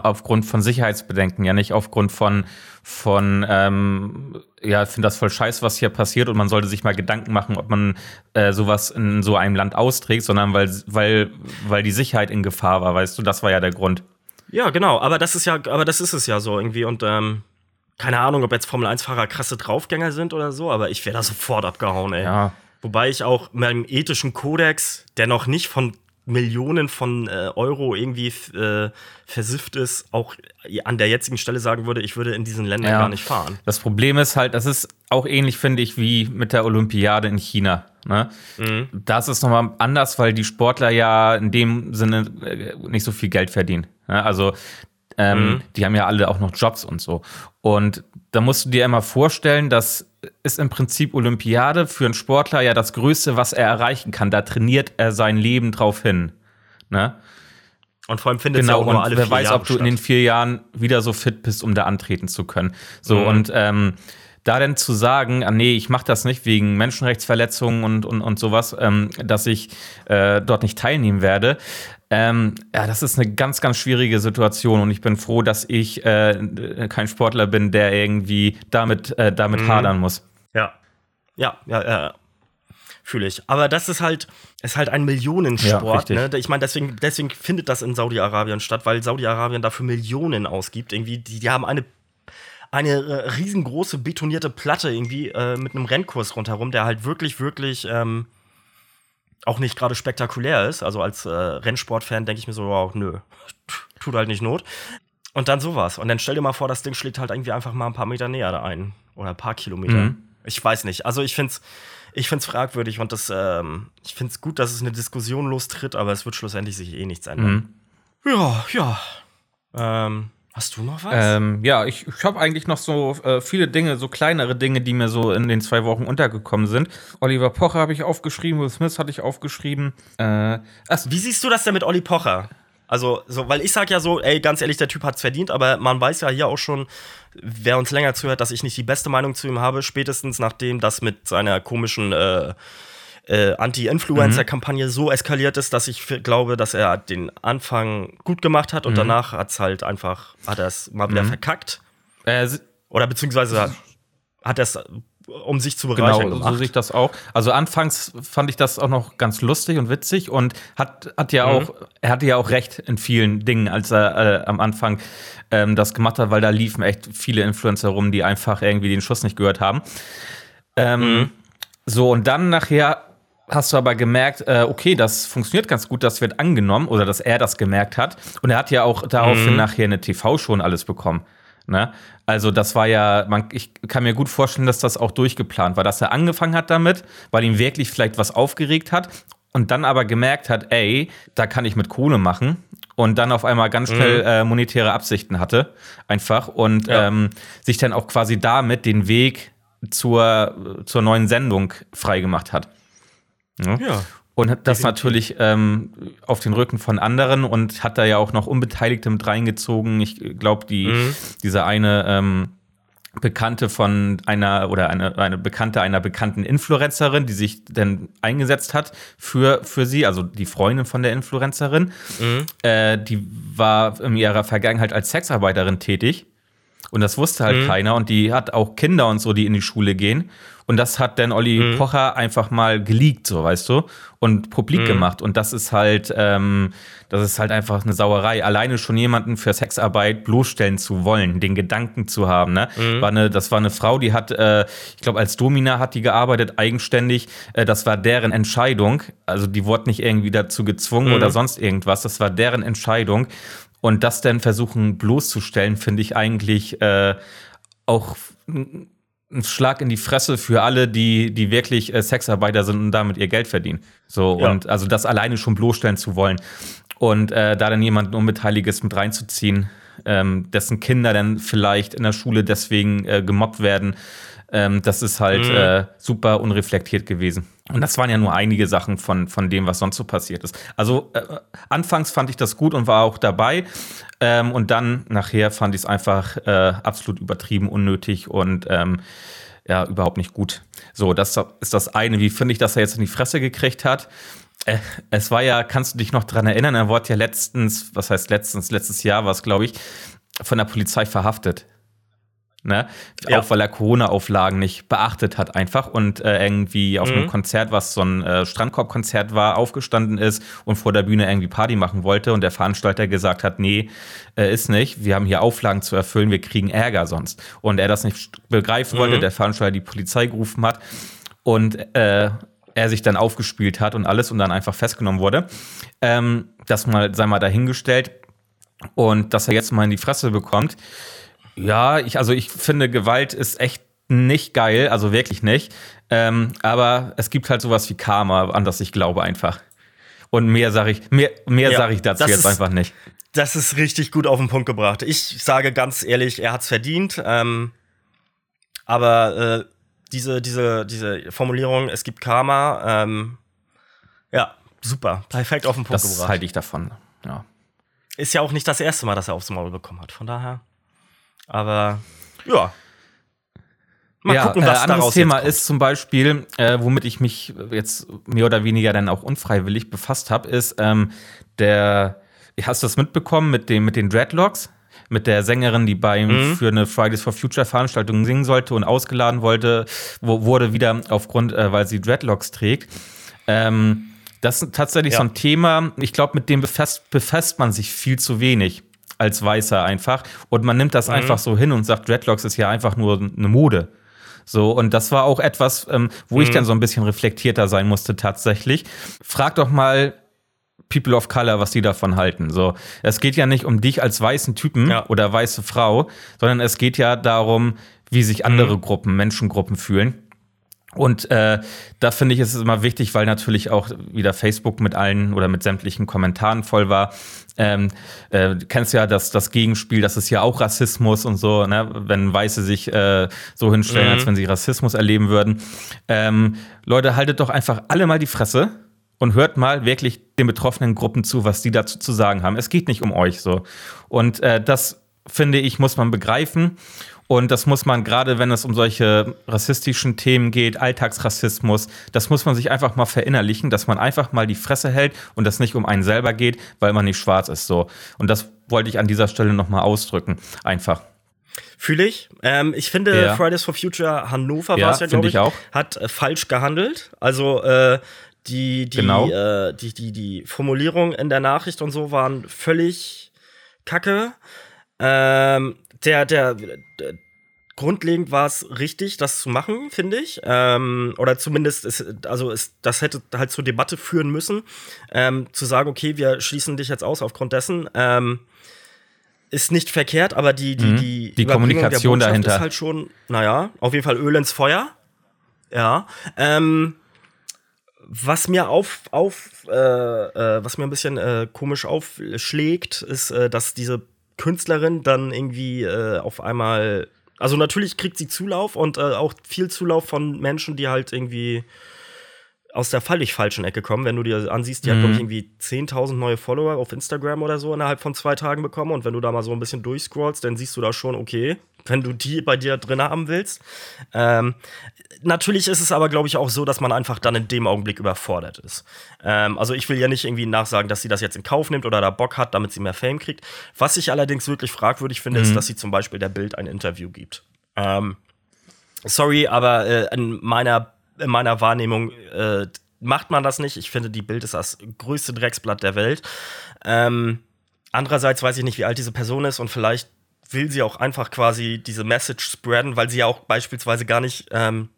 aufgrund von Sicherheitsbedenken, ja nicht aufgrund von, von ähm, ja, ich finde das voll scheiße, was hier passiert und man sollte sich mal Gedanken machen, ob man äh, sowas in so einem Land austrägt, sondern weil, weil, weil die Sicherheit in Gefahr war, weißt du, das war ja der Grund. Ja, genau, aber das ist ja, aber das ist es ja so irgendwie und ähm, keine Ahnung, ob jetzt Formel-1-Fahrer krasse Draufgänger sind oder so, aber ich wäre da sofort abgehauen, ey. Ja. Wobei ich auch meinem ethischen Kodex, der noch nicht von Millionen von äh, Euro irgendwie äh, versifft ist, auch an der jetzigen Stelle sagen würde, ich würde in diesen Ländern ja. gar nicht fahren. Das Problem ist halt, das ist auch ähnlich, finde ich, wie mit der Olympiade in China. Ne? Mhm. Das ist nochmal anders, weil die Sportler ja in dem Sinne äh, nicht so viel Geld verdienen. Ne? Also ähm, mhm. die haben ja alle auch noch Jobs und so. Und da musst du dir immer vorstellen, dass ist im Prinzip Olympiade für einen Sportler ja das Größte, was er erreichen kann. Da trainiert er sein Leben drauf hin. Ne? Und vor allem findet genau, ja auch nur alle wer weiß, Jahre ob du statt. in den vier Jahren wieder so fit bist, um da antreten zu können. So mhm. und ähm, da denn zu sagen, ah, nee, ich mache das nicht wegen Menschenrechtsverletzungen und, und, und sowas, ähm, dass ich äh, dort nicht teilnehmen werde, ähm, ja, das ist eine ganz, ganz schwierige Situation und ich bin froh, dass ich äh, kein Sportler bin, der irgendwie damit, äh, damit mhm. hadern muss. Ja. Ja, ja, ja. Fühle ich. Aber das ist halt, ist halt ein Millionensport. Ja, ne? Ich meine, deswegen, deswegen findet das in Saudi-Arabien statt, weil Saudi-Arabien dafür Millionen ausgibt. Irgendwie, die, die haben eine eine äh, riesengroße betonierte Platte irgendwie äh, mit einem Rennkurs rundherum, der halt wirklich, wirklich ähm, auch nicht gerade spektakulär ist. Also als äh, Rennsportfan denke ich mir so, wow, nö, [laughs] tut halt nicht Not. Und dann sowas. Und dann stell dir mal vor, das Ding schlägt halt irgendwie einfach mal ein paar Meter näher da ein. Oder ein paar Kilometer. Mhm. Ich weiß nicht. Also ich finde es ich find's fragwürdig und das, ähm, ich finde es gut, dass es eine Diskussion lostritt, aber es wird schlussendlich sich eh nichts ändern. Mhm. Ja, ja. Ähm, Hast du noch was? Ähm, ja, ich, ich habe eigentlich noch so äh, viele Dinge, so kleinere Dinge, die mir so in den zwei Wochen untergekommen sind. Oliver Pocher habe ich aufgeschrieben, Will Smith hatte ich aufgeschrieben. Äh, Wie siehst du das denn mit Olli Pocher? Also, so, weil ich sag ja so, ey, ganz ehrlich, der Typ hat's verdient, aber man weiß ja hier auch schon, wer uns länger zuhört, dass ich nicht die beste Meinung zu ihm habe, spätestens nachdem das mit seiner komischen äh, äh, Anti-Influencer-Kampagne mhm. so eskaliert ist, dass ich glaube, dass er den Anfang gut gemacht hat und mhm. danach hat es halt einfach, hat er es mal wieder mhm. verkackt. Äh, Oder beziehungsweise hat er es um sich zu bereichern genau, gemacht. so sehe ich das auch. Also anfangs fand ich das auch noch ganz lustig und witzig und hat, hat ja mhm. auch, er hatte ja auch recht in vielen Dingen, als er äh, am Anfang ähm, das gemacht hat, weil da liefen echt viele Influencer rum, die einfach irgendwie den Schuss nicht gehört haben. Ähm, mhm. So, und dann nachher hast du aber gemerkt, äh, okay, das funktioniert ganz gut, das wird angenommen oder dass er das gemerkt hat. Und er hat ja auch daraufhin mhm. nachher eine TV-Show und alles bekommen. Ne? Also das war ja, man, ich kann mir gut vorstellen, dass das auch durchgeplant war, dass er angefangen hat damit, weil ihm wirklich vielleicht was aufgeregt hat und dann aber gemerkt hat, ey, da kann ich mit Kohle machen und dann auf einmal ganz schnell mhm. äh, monetäre Absichten hatte, einfach und ja. ähm, sich dann auch quasi damit den Weg zur, zur neuen Sendung freigemacht hat. Ja. ja. Und hat das natürlich ähm, auf den Rücken von anderen und hat da ja auch noch Unbeteiligte mit reingezogen. Ich glaube, die, mhm. diese eine ähm, Bekannte von einer oder eine, eine Bekannte einer bekannten Influencerin, die sich dann eingesetzt hat für, für sie, also die Freundin von der Influencerin, mhm. äh, die war in ihrer Vergangenheit als Sexarbeiterin tätig. Und das wusste halt mhm. keiner. Und die hat auch Kinder und so, die in die Schule gehen. Und das hat dann Olli mhm. Pocher einfach mal geleakt, so weißt du, und publik mhm. gemacht. Und das ist halt, ähm, das ist halt einfach eine Sauerei. Alleine schon jemanden für Sexarbeit bloßstellen zu wollen, den Gedanken zu haben. Ne? Mhm. War eine, das war eine Frau, die hat, äh, ich glaube, als Domina hat die gearbeitet, eigenständig. Äh, das war deren Entscheidung. Also die wurde nicht irgendwie dazu gezwungen oder mhm. sonst irgendwas. Das war deren Entscheidung. Und das dann versuchen bloßzustellen, finde ich eigentlich äh, auch ein Schlag in die Fresse für alle, die, die wirklich äh, Sexarbeiter sind und damit ihr Geld verdienen. So, ja. und also das alleine schon bloßstellen zu wollen. Und äh, da dann jemanden Unbeteiligtes mit reinzuziehen, ähm, dessen Kinder dann vielleicht in der Schule deswegen äh, gemobbt werden, ähm, das ist halt mhm. äh, super unreflektiert gewesen. Und das waren ja nur einige Sachen von, von dem, was sonst so passiert ist. Also äh, anfangs fand ich das gut und war auch dabei. Ähm, und dann nachher fand ich es einfach äh, absolut übertrieben, unnötig und ähm, ja, überhaupt nicht gut. So, das ist das eine. Wie finde ich, dass er jetzt in die Fresse gekriegt hat? Äh, es war ja, kannst du dich noch dran erinnern, er wurde ja letztens, was heißt letztens, letztes Jahr war es, glaube ich, von der Polizei verhaftet ne? Ja. Auch weil er Corona-Auflagen nicht beachtet hat einfach und äh, irgendwie auf mhm. einem Konzert, was so ein äh, Strandkorb-Konzert war, aufgestanden ist und vor der Bühne irgendwie Party machen wollte und der Veranstalter gesagt hat, nee, äh, ist nicht, wir haben hier Auflagen zu erfüllen, wir kriegen Ärger sonst. Und er das nicht begreifen mhm. wollte, der Veranstalter die Polizei gerufen hat und äh, er sich dann aufgespielt hat und alles und dann einfach festgenommen wurde. Ähm, das mal, sei mal dahingestellt. Und dass er jetzt mal in die Fresse bekommt, ja, ich, also ich finde, Gewalt ist echt nicht geil, also wirklich nicht. Ähm, aber es gibt halt sowas wie Karma, an das ich glaube einfach. Und mehr sage ich, mehr, mehr ja, sage ich dazu jetzt ist, einfach nicht. Das ist richtig gut auf den Punkt gebracht. Ich sage ganz ehrlich, er hat es verdient. Ähm, aber äh, diese, diese, diese Formulierung, es gibt Karma, ähm, ja, super. Perfekt auf den Punkt das gebracht. Das halte ich davon, ja. Ist ja auch nicht das erste Mal, dass er aufs Maul bekommen hat. Von daher. Aber ja. Mal ja, gucken, was äh, anderes Thema ist zum Beispiel, äh, womit ich mich jetzt mehr oder weniger dann auch unfreiwillig befasst habe, ist ähm, der, hast du das mitbekommen mit dem mit den Dreadlocks? Mit der Sängerin, die bei mhm. für eine Fridays for Future Veranstaltung singen sollte und ausgeladen wollte, wo, wurde wieder aufgrund, äh, weil sie Dreadlocks trägt. Ähm, das ist tatsächlich ja. so ein Thema, ich glaube, mit dem befasst, befasst man sich viel zu wenig als Weißer einfach. Und man nimmt das mhm. einfach so hin und sagt, Dreadlocks ist ja einfach nur eine Mode. So, und das war auch etwas, ähm, wo mhm. ich dann so ein bisschen reflektierter sein musste tatsächlich. Frag doch mal People of Color, was die davon halten. So, es geht ja nicht um dich als weißen Typen ja. oder weiße Frau, sondern es geht ja darum, wie sich andere mhm. Gruppen, Menschengruppen fühlen. Und äh, da finde ich, ist es immer wichtig, weil natürlich auch wieder Facebook mit allen oder mit sämtlichen Kommentaren voll war. Ähm, äh, du kennst ja das, das Gegenspiel, das ist ja auch Rassismus und so, ne? wenn Weiße sich äh, so hinstellen, mhm. als wenn sie Rassismus erleben würden. Ähm, Leute, haltet doch einfach alle mal die Fresse und hört mal wirklich den betroffenen Gruppen zu, was die dazu zu sagen haben. Es geht nicht um euch so. Und äh, das, finde ich, muss man begreifen. Und das muss man, gerade wenn es um solche rassistischen Themen geht, Alltagsrassismus, das muss man sich einfach mal verinnerlichen, dass man einfach mal die Fresse hält und das nicht um einen selber geht, weil man nicht schwarz ist. So. Und das wollte ich an dieser Stelle nochmal ausdrücken. Einfach. Fühle ich. Ähm, ich finde, ja. Fridays for Future Hannover ja, war es ja, glaube ich, auch. hat äh, falsch gehandelt. Also äh, die, die, genau. äh, die, die, die Formulierung in der Nachricht und so waren völlig kacke. Ähm, der, der, der grundlegend war es richtig, das zu machen, finde ich. Ähm, oder zumindest, ist, also ist, das hätte halt zur Debatte führen müssen, ähm, zu sagen, okay, wir schließen dich jetzt aus aufgrund dessen. Ähm, ist nicht verkehrt, aber die, die, mhm. die, die Kommunikation dahinter ist halt schon, naja, auf jeden Fall Öl ins Feuer. Ja. Ähm, was mir auf, auf äh, äh, was mir ein bisschen äh, komisch aufschlägt, ist, äh, dass diese Künstlerin dann irgendwie äh, auf einmal also natürlich kriegt sie Zulauf und äh, auch viel Zulauf von Menschen, die halt irgendwie aus der völlig falschen Ecke kommen. Wenn du dir ansiehst, die mhm. hat, glaube ich, irgendwie 10.000 neue Follower auf Instagram oder so innerhalb von zwei Tagen bekommen. Und wenn du da mal so ein bisschen durchscrollst, dann siehst du da schon, okay, wenn du die bei dir drin haben willst. Ähm, natürlich ist es aber, glaube ich, auch so, dass man einfach dann in dem Augenblick überfordert ist. Ähm, also ich will ja nicht irgendwie nachsagen, dass sie das jetzt in Kauf nimmt oder da Bock hat, damit sie mehr Fame kriegt. Was ich allerdings wirklich fragwürdig finde, mhm. ist, dass sie zum Beispiel der Bild ein Interview gibt. Ähm, sorry, aber äh, in meiner in meiner Wahrnehmung äh, macht man das nicht. Ich finde, die Bild ist das größte Drecksblatt der Welt. Ähm, andererseits weiß ich nicht, wie alt diese Person ist und vielleicht will sie auch einfach quasi diese Message spreaden, weil sie ja auch beispielsweise gar nicht ähm,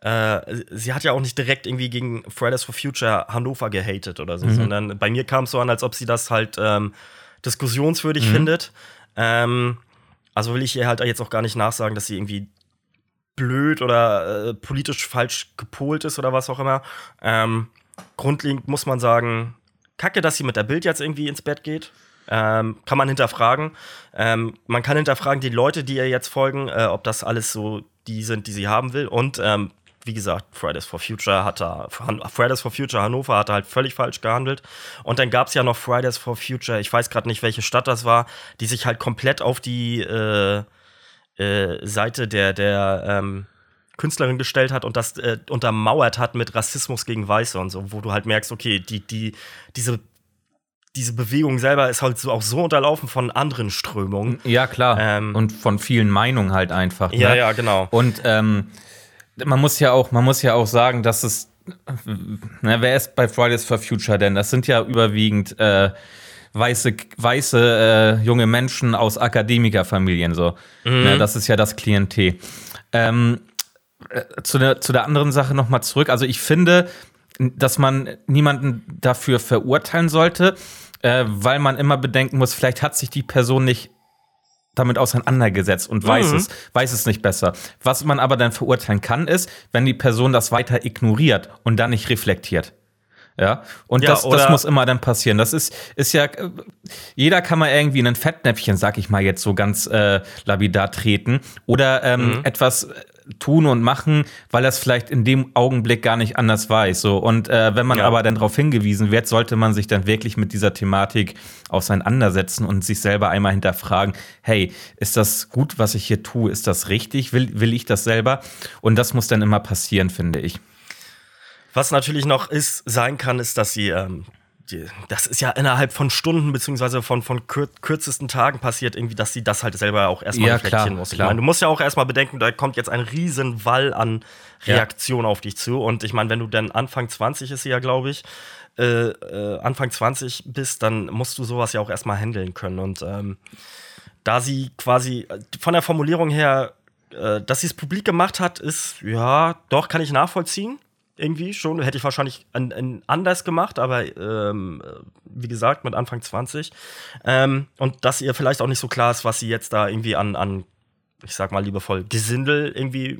äh, sie hat ja auch nicht direkt irgendwie gegen Fridays for Future Hannover gehatet oder so, mhm. sondern bei mir kam es so an, als ob sie das halt ähm, diskussionswürdig mhm. findet. Ähm, also will ich ihr halt jetzt auch gar nicht nachsagen, dass sie irgendwie blöd oder äh, politisch falsch gepolt ist oder was auch immer. Ähm, grundlegend muss man sagen, kacke, dass sie mit der Bild jetzt irgendwie ins Bett geht. Ähm, kann man hinterfragen. Ähm, man kann hinterfragen, die Leute, die ihr jetzt folgen, äh, ob das alles so die sind, die sie haben will. Und ähm, wie gesagt, Fridays for Future hat da, Fridays for Future Hannover hatte halt völlig falsch gehandelt. Und dann gab es ja noch Fridays for Future, ich weiß gerade nicht, welche Stadt das war, die sich halt komplett auf die äh, äh, Seite der, der ähm, Künstlerin gestellt hat und das äh, untermauert hat mit Rassismus gegen Weiße und so, wo du halt merkst, okay, die, die, diese diese Bewegung selber ist halt so auch so unterlaufen von anderen Strömungen. Ja, klar. Ähm, und von vielen Meinungen halt einfach. Ne? Ja, ja, genau. Und ähm, man muss ja auch, man muss ja auch sagen, dass es, na, wer ist bei Fridays for Future denn? Das sind ja überwiegend äh, weiße, weiße äh, junge Menschen aus Akademikerfamilien so. Mhm. Na, das ist ja das Klientel. Ähm, äh, zu, der, zu der anderen Sache nochmal zurück. Also ich finde, dass man niemanden dafür verurteilen sollte, äh, weil man immer bedenken muss, vielleicht hat sich die Person nicht damit auseinandergesetzt und weiß mhm. es, weiß es nicht besser. Was man aber dann verurteilen kann, ist, wenn die Person das weiter ignoriert und dann nicht reflektiert. Ja, und ja, das, das muss immer dann passieren. Das ist, ist ja, jeder kann mal irgendwie in ein Fettnäpfchen, sag ich mal jetzt so ganz äh, labidar treten oder ähm, mhm. etwas tun und machen, weil es vielleicht in dem Augenblick gar nicht anders weiß. So. Und äh, wenn man ja. aber dann darauf hingewiesen wird, sollte man sich dann wirklich mit dieser Thematik auseinandersetzen und sich selber einmal hinterfragen, hey, ist das gut, was ich hier tue? Ist das richtig? Will, will ich das selber? Und das muss dann immer passieren, finde ich. Was natürlich noch ist, sein kann, ist, dass sie ähm, das ist ja innerhalb von Stunden beziehungsweise von, von kür kürzesten Tagen passiert, irgendwie, dass sie das halt selber auch erstmal ja, reflektieren klar, muss. Ich meine, du musst ja auch erstmal bedenken, da kommt jetzt ein riesen Wall an Reaktion ja. auf dich zu. Und ich meine, wenn du dann Anfang 20 ist sie ja, glaube ich, äh, äh, Anfang 20 bist, dann musst du sowas ja auch erstmal handeln können. Und ähm, da sie quasi äh, von der Formulierung her, äh, dass sie es publik gemacht hat, ist, ja, doch, kann ich nachvollziehen irgendwie schon. Hätte ich wahrscheinlich an, an anders gemacht, aber ähm, wie gesagt, mit Anfang 20. Ähm, und dass ihr vielleicht auch nicht so klar ist, was sie jetzt da irgendwie an, an ich sag mal liebevoll, Gesindel irgendwie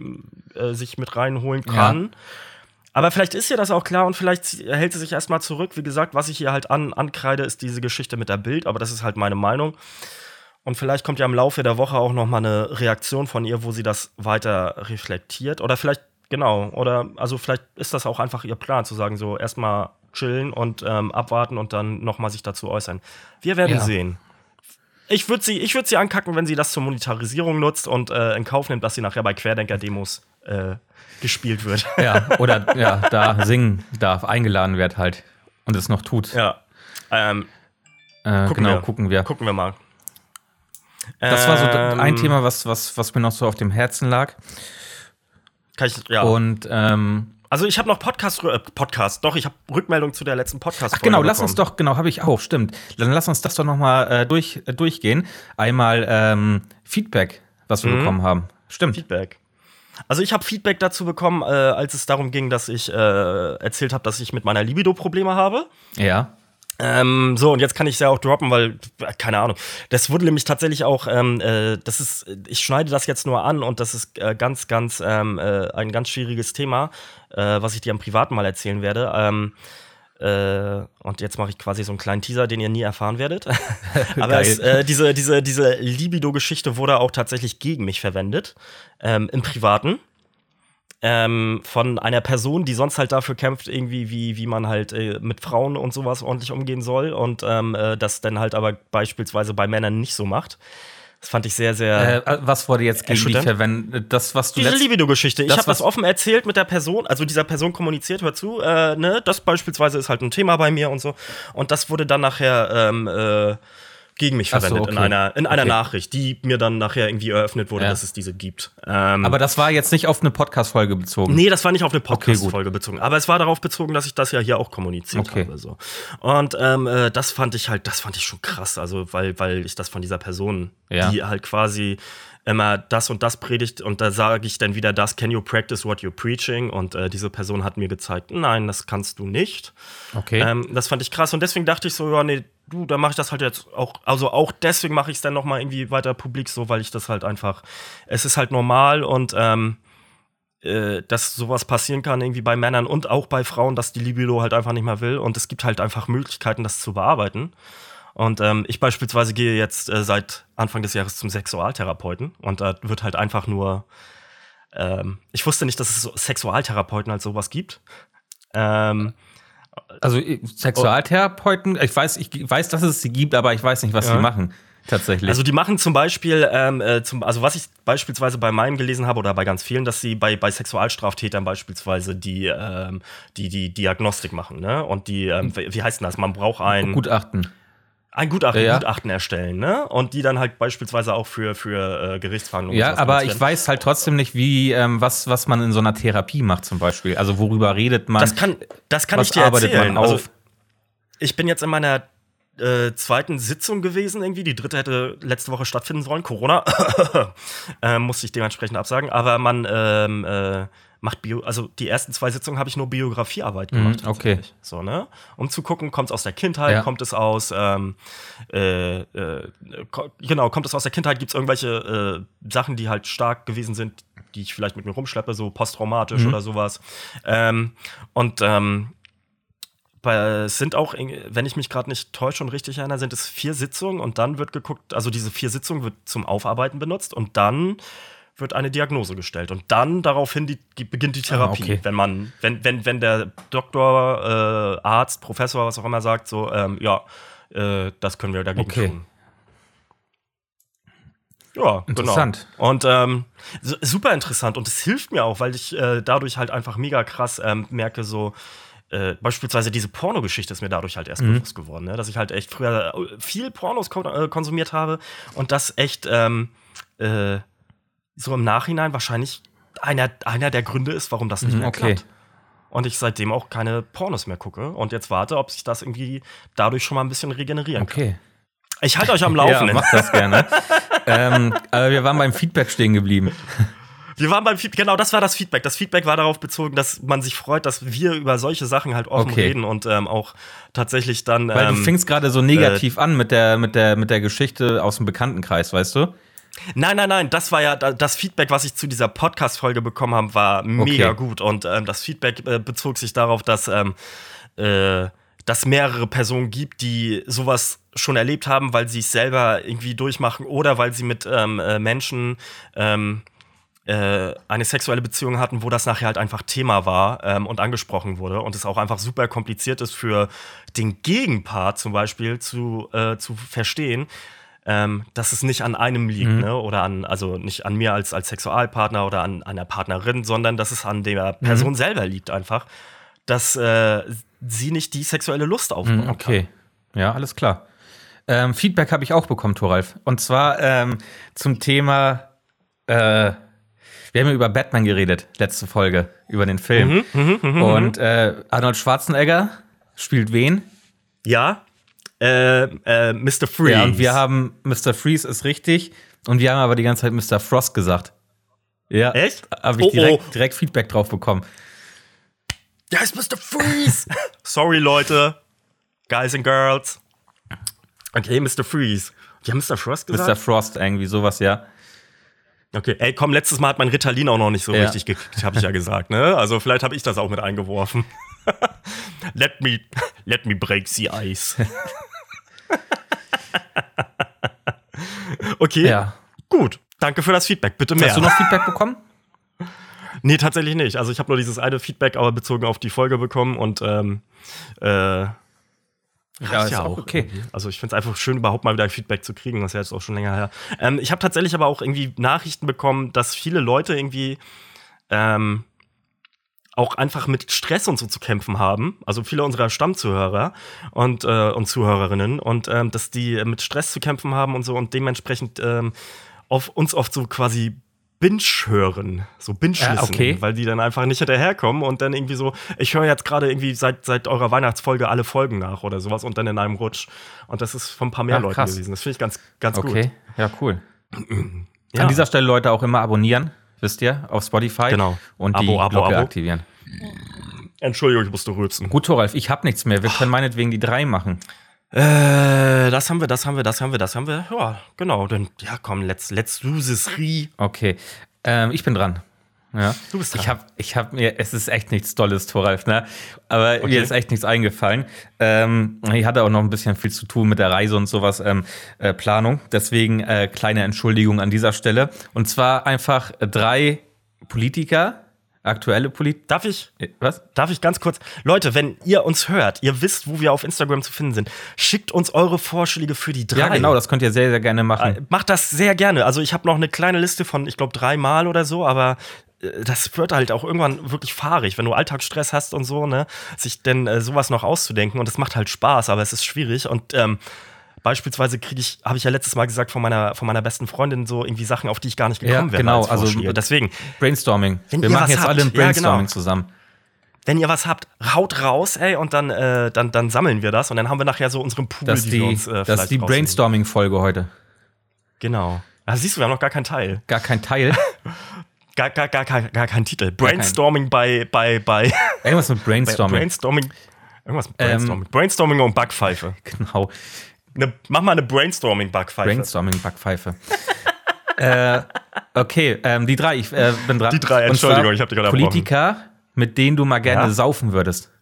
äh, sich mit reinholen kann. Ja. Aber vielleicht ist ihr das auch klar und vielleicht hält sie sich erstmal zurück. Wie gesagt, was ich hier halt an, ankreide, ist diese Geschichte mit der Bild, aber das ist halt meine Meinung. Und vielleicht kommt ja im Laufe der Woche auch noch mal eine Reaktion von ihr, wo sie das weiter reflektiert. Oder vielleicht Genau, oder also vielleicht ist das auch einfach ihr Plan, zu sagen, so erstmal chillen und ähm, abwarten und dann nochmal sich dazu äußern. Wir werden ja. sehen. Ich würde sie, würd sie ankacken, wenn sie das zur Monetarisierung nutzt und äh, in Kauf nimmt, dass sie nachher bei Querdenker-Demos äh, gespielt wird. Ja, [laughs] oder ja, da singen darf, eingeladen wird halt und es noch tut. Ja. Ähm, äh, gucken genau, wir. gucken wir. Gucken wir mal. Das war so ein ähm, Thema, was, was, was mir noch so auf dem Herzen lag. Kann ich, ja. Und ähm, also ich habe noch Podcast, äh, Podcast, doch, ich habe Rückmeldung zu der letzten Podcast. Ach genau, bekommen. lass uns doch, genau, habe ich auch, stimmt. Dann lass uns das doch noch mal äh, durch, äh, durchgehen. Einmal ähm, Feedback, was wir mhm. bekommen haben. Stimmt. Feedback. Also ich habe Feedback dazu bekommen, äh, als es darum ging, dass ich äh, erzählt habe, dass ich mit meiner Libido Probleme habe. Ja. Ähm, so, und jetzt kann ich es ja auch droppen, weil, keine Ahnung. Das wurde nämlich tatsächlich auch, ähm, äh, das ist, ich schneide das jetzt nur an und das ist äh, ganz, ganz, ähm, äh, ein ganz schwieriges Thema, äh, was ich dir am Privaten mal erzählen werde. Ähm, äh, und jetzt mache ich quasi so einen kleinen Teaser, den ihr nie erfahren werdet. [laughs] Aber es, äh, diese, diese, diese Libido-Geschichte wurde auch tatsächlich gegen mich verwendet, ähm, im Privaten ähm, von einer Person, die sonst halt dafür kämpft, irgendwie, wie, wie man halt äh, mit Frauen und sowas ordentlich umgehen soll und ähm, äh, das dann halt aber beispielsweise bei Männern nicht so macht. Das fand ich sehr, sehr. Äh, was wurde jetzt gegen verwendet? Das, was du Diese Libido-Geschichte. Ich habe das offen erzählt mit der Person, also dieser Person kommuniziert, hör zu, äh, ne, das beispielsweise ist halt ein Thema bei mir und so. Und das wurde dann nachher ähm, äh, gegen mich verwendet so, okay. in einer, in einer okay. Nachricht, die mir dann nachher irgendwie eröffnet wurde, ja. dass es diese gibt. Ähm, aber das war jetzt nicht auf eine Podcast-Folge bezogen. Nee, das war nicht auf eine Podcast-Folge okay, bezogen. Aber es war darauf bezogen, dass ich das ja hier auch kommuniziert habe. So. Und ähm, äh, das fand ich halt, das fand ich schon krass. Also, weil, weil ich das von dieser Person, ja. die halt quasi immer das und das predigt und da sage ich dann wieder das, can you practice what you're preaching? Und äh, diese Person hat mir gezeigt, nein, das kannst du nicht. Okay. Ähm, das fand ich krass und deswegen dachte ich so, ja, nee, du, dann mache ich das halt jetzt auch, also auch deswegen mache ich es dann noch mal irgendwie weiter publik so, weil ich das halt einfach, es ist halt normal und ähm, äh, dass sowas passieren kann irgendwie bei Männern und auch bei Frauen, dass die Libido halt einfach nicht mehr will und es gibt halt einfach Möglichkeiten, das zu bearbeiten. Und ähm, ich beispielsweise gehe jetzt äh, seit Anfang des Jahres zum Sexualtherapeuten und da wird halt einfach nur, ähm, ich wusste nicht, dass es so Sexualtherapeuten als sowas gibt. Ähm, also äh, Sexualtherapeuten, ich weiß, ich weiß, dass es sie gibt, aber ich weiß nicht, was ja. sie machen. Tatsächlich. Also die machen zum Beispiel, ähm, äh, zum, also was ich beispielsweise bei meinem gelesen habe oder bei ganz vielen, dass sie bei, bei Sexualstraftätern beispielsweise die, ähm, die, die Diagnostik machen, ne? Und die, ähm, wie heißt denn das? Man braucht ein Gutachten. Ein Gutachten, ja. Gutachten erstellen, ne? Und die dann halt beispielsweise auch für, für äh, Gerichtsverhandlungen. Ja, aber ich weiß halt trotzdem nicht, wie, ähm, was, was man in so einer Therapie macht, zum Beispiel. Also worüber redet man? Das kann, das kann ich dir erzählen. Also, ich bin jetzt in meiner äh, zweiten Sitzung gewesen, irgendwie. Die dritte hätte letzte Woche stattfinden sollen. Corona. [laughs] äh, musste ich dementsprechend absagen. Aber man ähm, äh, macht Bio, also die ersten zwei Sitzungen habe ich nur Biografiearbeit mhm, gemacht. Mhm, okay. So, ne? Um zu gucken, kommt es aus der Kindheit, ja. kommt es aus, ähm, äh, äh, genau, kommt es aus der Kindheit, gibt es irgendwelche äh, Sachen, die halt stark gewesen sind, die ich vielleicht mit mir rumschleppe, so posttraumatisch mhm. oder sowas. Ähm, und ähm, es sind auch, wenn ich mich gerade nicht täusche und richtig erinnere, sind es vier Sitzungen und dann wird geguckt, also diese vier Sitzungen wird zum Aufarbeiten benutzt und dann wird eine Diagnose gestellt. Und dann daraufhin die, beginnt die Therapie. Ah, okay. Wenn man, wenn, wenn, wenn der Doktor, äh, Arzt, Professor, was auch immer sagt, so, ähm, ja, äh, das können wir dagegen okay. tun. Ja, genau. interessant. Genau. Und ähm, super interessant. Und es hilft mir auch, weil ich äh, dadurch halt einfach mega krass ähm, merke, so, äh, beispielsweise diese Pornogeschichte ist mir dadurch halt erst mhm. bewusst geworden, ne? dass ich halt echt früher äh, viel Pornos kon äh, konsumiert habe und das echt ähm, äh, so im Nachhinein wahrscheinlich einer, einer der Gründe ist, warum das nicht mhm, mehr okay. klappt. Und ich seitdem auch keine Pornos mehr gucke und jetzt warte, ob sich das irgendwie dadurch schon mal ein bisschen regenerieren okay. kann. Ich halte euch am Laufen. [laughs] ja, mach das gerne. ähm, aber wir waren beim Feedback stehen geblieben. Wir waren beim Feedback, genau, das war das Feedback. Das Feedback war darauf bezogen, dass man sich freut, dass wir über solche Sachen halt offen okay. reden und ähm, auch tatsächlich dann. Weil ähm, du fingst gerade so negativ äh, an mit der, mit, der, mit der Geschichte aus dem Bekanntenkreis, weißt du? Nein, nein, nein, das war ja das Feedback, was ich zu dieser Podcast-Folge bekommen habe, war mega okay. gut. Und ähm, das Feedback äh, bezog sich darauf, dass ähm, äh, dass mehrere Personen gibt, die sowas schon erlebt haben, weil sie es selber irgendwie durchmachen oder weil sie mit ähm, äh, Menschen ähm, äh, eine sexuelle Beziehung hatten, wo das nachher halt einfach Thema war ähm, und angesprochen wurde und es auch einfach super kompliziert ist für den Gegenpart zum Beispiel zu, äh, zu verstehen, ähm, dass es nicht an einem liegt, mhm. ne? Oder an, also nicht an mir als, als Sexualpartner oder an einer Partnerin, sondern dass es an der mhm. Person mhm. selber liegt einfach, dass äh, sie nicht die sexuelle Lust aufbauen mhm, okay. Kann. Ja, alles klar. Ähm, Feedback habe ich auch bekommen, Thoralf. Und zwar ähm, zum Thema, äh, wir haben ja über Batman geredet, letzte Folge, über den Film. Mhm, mh, mh, Und äh, Arnold Schwarzenegger spielt wen? Ja, äh, äh, Mr. Freeze. Ja, und wir haben Mr. Freeze ist richtig. Und wir haben aber die ganze Zeit Mr. Frost gesagt. Ja. Echt? Habe ich oh, direkt, oh. direkt Feedback drauf bekommen. Ja, ist Mr. Freeze. [laughs] Sorry, Leute. Guys and Girls. Okay, Mr. Freeze. Die haben Mr. Frost gesagt? Mr. Frost, irgendwie sowas, ja. Okay, ey, komm, letztes Mal hat mein Ritalin auch noch nicht so ja. richtig gekriegt, [laughs] habe ich ja gesagt, ne? Also vielleicht habe ich das auch mit eingeworfen. [laughs] let me, let me break the ice. Okay, ja. gut. Danke für das Feedback. Bitte mehr. Hast du noch Feedback bekommen? Nee, tatsächlich nicht. Also ich habe nur dieses eine Feedback, aber bezogen auf die Folge bekommen und ähm, äh, ja, ist ja auch okay. Irgendwie. Also ich finde es einfach schön, überhaupt mal wieder Feedback zu kriegen. Das ist ja jetzt auch schon länger her. Ähm, ich habe tatsächlich aber auch irgendwie Nachrichten bekommen, dass viele Leute irgendwie ähm, auch einfach mit Stress und so zu kämpfen haben. Also viele unserer Stammzuhörer und, äh, und Zuhörerinnen. Und ähm, dass die mit Stress zu kämpfen haben und so und dementsprechend ähm, auf uns oft so quasi Binge hören, so Binge listen, ja, okay. weil die dann einfach nicht hinterherkommen und dann irgendwie so, ich höre jetzt gerade irgendwie seit, seit eurer Weihnachtsfolge alle Folgen nach oder sowas und dann in einem Rutsch. Und das ist von ein paar mehr ja, Leuten gewesen. Das finde ich ganz, ganz okay. gut. Okay, ja, cool. ja. An dieser Stelle Leute auch immer abonnieren, wisst ihr, auf Spotify. Genau. Und die Abo, Abo, Glocke Abo. aktivieren. Entschuldigung, ich musste rülpsen. Gut, Thoralf, ich habe nichts mehr. Wir können meinetwegen die drei machen. Äh, das haben wir, das haben wir, das haben wir, das haben wir. Ja, genau. Dann, ja, komm, let's, let's do this re. Okay. Ähm, ich bin dran. Ja. Du bist dran. Ich habe ich hab mir, es ist echt nichts Tolles, Thoralf, ne? Aber okay. mir ist echt nichts eingefallen. Ähm, ich hatte auch noch ein bisschen viel zu tun mit der Reise und sowas, ähm, äh, Planung. Deswegen äh, kleine Entschuldigung an dieser Stelle. Und zwar einfach drei Politiker, Aktuelle Politik. Darf ich? Äh, was? Darf ich ganz kurz? Leute, wenn ihr uns hört, ihr wisst, wo wir auf Instagram zu finden sind, schickt uns eure Vorschläge für die drei. Ja, genau, das könnt ihr sehr, sehr gerne machen. Äh, macht das sehr gerne. Also ich habe noch eine kleine Liste von, ich glaube, dreimal oder so, aber das wird halt auch irgendwann wirklich fahrig, wenn du Alltagsstress hast und so, ne, sich denn äh, sowas noch auszudenken und das macht halt Spaß, aber es ist schwierig und ähm, Beispielsweise kriege ich, habe ich ja letztes Mal gesagt, von meiner, von meiner besten Freundin so irgendwie Sachen, auf die ich gar nicht gekommen ja, wäre. Genau, also deswegen. Brainstorming. Wir machen jetzt habt, alle ein Brainstorming ja, genau. zusammen. Wenn ihr was habt, haut raus, ey, und dann, äh, dann, dann sammeln wir das und dann haben wir nachher so unseren Pool, das die, die wir uns äh, Das ist die Brainstorming-Folge heute. Genau. Ah, siehst du, wir haben noch gar keinen Teil. Gar kein Teil? [laughs] gar, gar, gar, gar, gar keinen Titel. Brainstorming bei, bei, bei. Irgendwas mit Brainstorming. Brainstorming. Irgendwas mit Brainstorming. Ähm, Brainstorming und Backpfeife. [laughs] Genau. Ne, mach mal eine Brainstorming-Backpfeife. Brainstorming-Backpfeife. [laughs] äh, okay, ähm, die drei, ich äh, bin dran. Die drei, Entschuldigung, ich habe die gerade Politiker, mit denen du mal gerne ja? saufen würdest.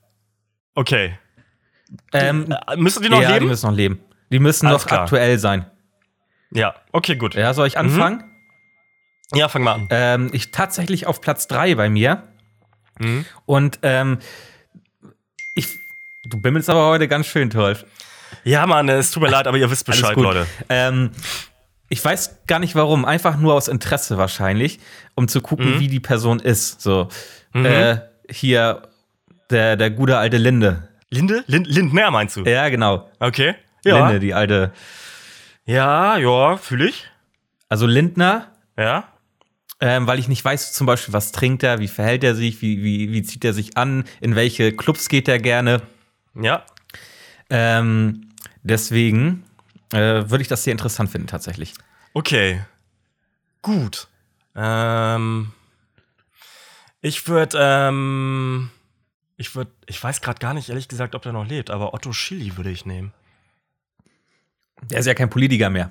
Okay. Ähm, äh, müssen die noch ja, leben? die müssen noch leben. Die müssen Alles noch klar. aktuell sein. Ja, okay, gut. Ja, soll ich mhm. anfangen? Mhm. Ja, fang mal an. Ähm, ich tatsächlich auf Platz drei bei mir. Mhm. Und ähm, ich, du bimmelst aber heute ganz schön, Tolf. Ja, Mann, es tut mir leid, aber ihr wisst Bescheid, Leute. Ähm, ich weiß gar nicht warum, einfach nur aus Interesse wahrscheinlich, um zu gucken, mhm. wie die Person ist. So, mhm. äh, hier der, der gute alte Linde. Linde? Lind, Lindner meinst du? Ja, genau. Okay. Ja. Linde, die alte. Ja, ja, fühle ich. Also Lindner. Ja. Ähm, weil ich nicht weiß, zum Beispiel, was trinkt er, wie verhält er sich, wie, wie, wie zieht er sich an, in welche Clubs geht er gerne. Ja. Ähm, Deswegen äh, würde ich das sehr interessant finden, tatsächlich. Okay. Gut. Ähm, ich würde, ähm, ich würde, ich weiß gerade gar nicht, ehrlich gesagt, ob der noch lebt, aber Otto Schilly würde ich nehmen. Der ist ja kein Politiker mehr.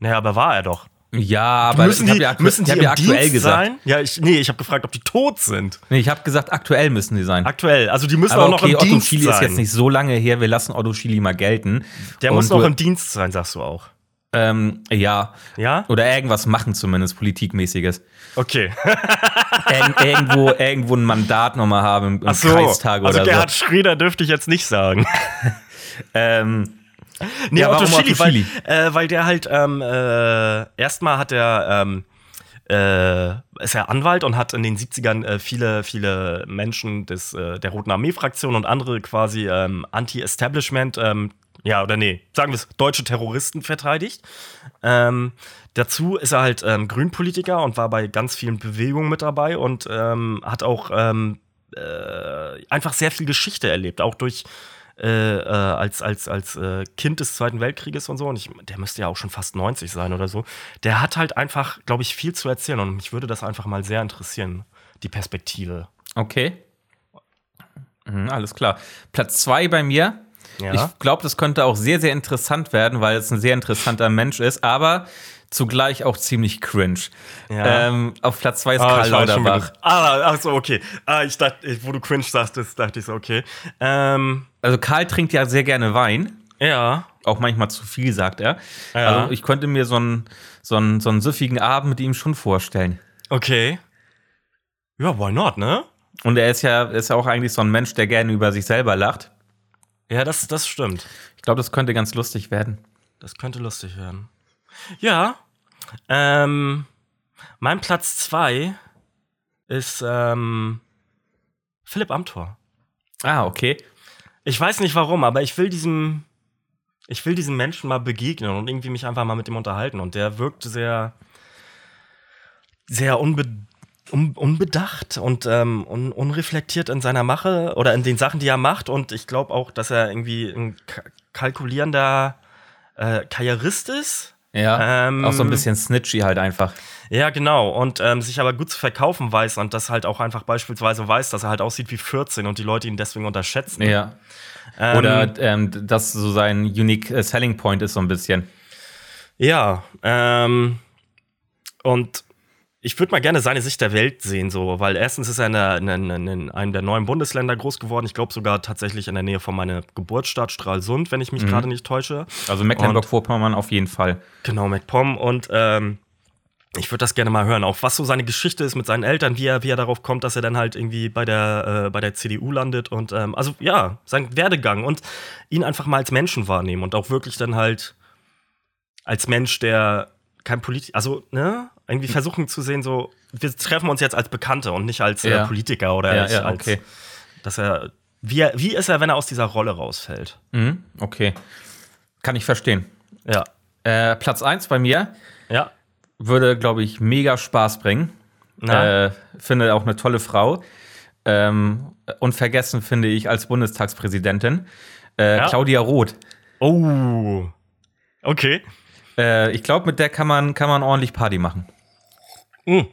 Naja, aber war er doch. Ja, aber müssen die, ja, müssen die ja aktuell Dienst gesagt. Sein? Ja, ich, nee, ich habe gefragt, ob die tot sind. Nee, ich habe gesagt, aktuell müssen die sein. Aktuell, also die müssen aber auch noch okay, im Otto Dienst Chili sein. ist jetzt nicht so lange her, wir lassen Otto Chili mal gelten. Der Und muss noch im Dienst sein, sagst du auch. Ähm, ja. Ja? Oder irgendwas machen zumindest, Politikmäßiges. Okay. [laughs] Ir irgendwo, irgendwo ein Mandat nochmal haben im, im so, Kreistag also oder Gerhard so. Schröder dürfte ich jetzt nicht sagen. [laughs] ähm, Nee, ja, Otto Schilly? Weil, äh, weil der halt ähm, äh, erstmal hat er ähm, äh, ist er Anwalt und hat in den 70ern äh, viele, viele Menschen des, äh, der Roten Armee-Fraktion und andere quasi ähm, Anti-Establishment ähm, ja, oder nee, sagen wir es, deutsche Terroristen verteidigt. Ähm, dazu ist er halt ähm, Grünpolitiker und war bei ganz vielen Bewegungen mit dabei und ähm, hat auch ähm, äh, einfach sehr viel Geschichte erlebt, auch durch äh, äh, als, als, als äh, Kind des Zweiten Weltkrieges und so. Und ich, der müsste ja auch schon fast 90 sein oder so. Der hat halt einfach, glaube ich, viel zu erzählen und mich würde das einfach mal sehr interessieren, die Perspektive. Okay. Mhm, alles klar. Platz zwei bei mir. Ja. Ich glaube, das könnte auch sehr, sehr interessant werden, weil es ein sehr interessanter Mensch ist, aber zugleich auch ziemlich cringe. Ja. Ähm, auf Platz zwei ist ah, Karl Lauterbach. Ah, ach so, okay. Ah, ich dachte, wo du cringe sagtest, dachte ich so, okay. Ähm. Also Karl trinkt ja sehr gerne Wein. Ja. Auch manchmal zu viel, sagt er. Ja. Also ich könnte mir so einen, so, einen, so einen süffigen Abend mit ihm schon vorstellen. Okay. Ja, why not, ne? Und er ist ja, ist ja auch eigentlich so ein Mensch, der gerne über sich selber lacht. Ja, das, das stimmt. Ich glaube, das könnte ganz lustig werden. Das könnte lustig werden. Ja. Ähm, mein Platz zwei ist ähm, Philipp Amthor. Ah, okay. Ich weiß nicht warum, aber ich will diesem, ich will diesem Menschen mal begegnen und irgendwie mich einfach mal mit ihm unterhalten. Und der wirkt sehr, sehr unbe un unbedacht und ähm, un unreflektiert in seiner Mache oder in den Sachen, die er macht. Und ich glaube auch, dass er irgendwie ein kalkulierender äh, Karrierist ist. Ja, ähm, auch so ein bisschen snitchy halt einfach. Ja, genau. Und ähm, sich aber gut zu verkaufen weiß und das halt auch einfach beispielsweise weiß, dass er halt aussieht wie 14 und die Leute ihn deswegen unterschätzen. Ja. Ähm, Oder ähm, dass so sein Unique äh, Selling Point ist so ein bisschen. Ja. Ähm, und ich würde mal gerne seine Sicht der Welt sehen, so, weil erstens ist er in, der, in, in, in einem der neuen Bundesländer groß geworden. Ich glaube sogar tatsächlich in der Nähe von meiner Geburtsstadt Stralsund, wenn ich mich mhm. gerade nicht täusche. Also Mecklenburg-Vorpommern auf jeden Fall. Genau, MacPom. Und ähm, ich würde das gerne mal hören, auch was so seine Geschichte ist mit seinen Eltern, wie er, wie er darauf kommt, dass er dann halt irgendwie bei der, äh, bei der CDU landet und ähm, also ja, sein Werdegang und ihn einfach mal als Menschen wahrnehmen und auch wirklich dann halt als Mensch, der kein Politiker, also, ne, irgendwie versuchen zu sehen, so, wir treffen uns jetzt als Bekannte und nicht als äh, ja. Politiker oder ja, als, ja, okay. dass er, wie, er, wie ist er, wenn er aus dieser Rolle rausfällt? Mhm, okay. Kann ich verstehen. Ja. Äh, Platz 1 bei mir. Ja. Würde, glaube ich, mega Spaß bringen. Äh, finde auch eine tolle Frau. Ähm, und vergessen finde ich als Bundestagspräsidentin äh, ja. Claudia Roth. Oh. Okay. Äh, ich glaube, mit der kann man, kann man ordentlich Party machen. Mhm.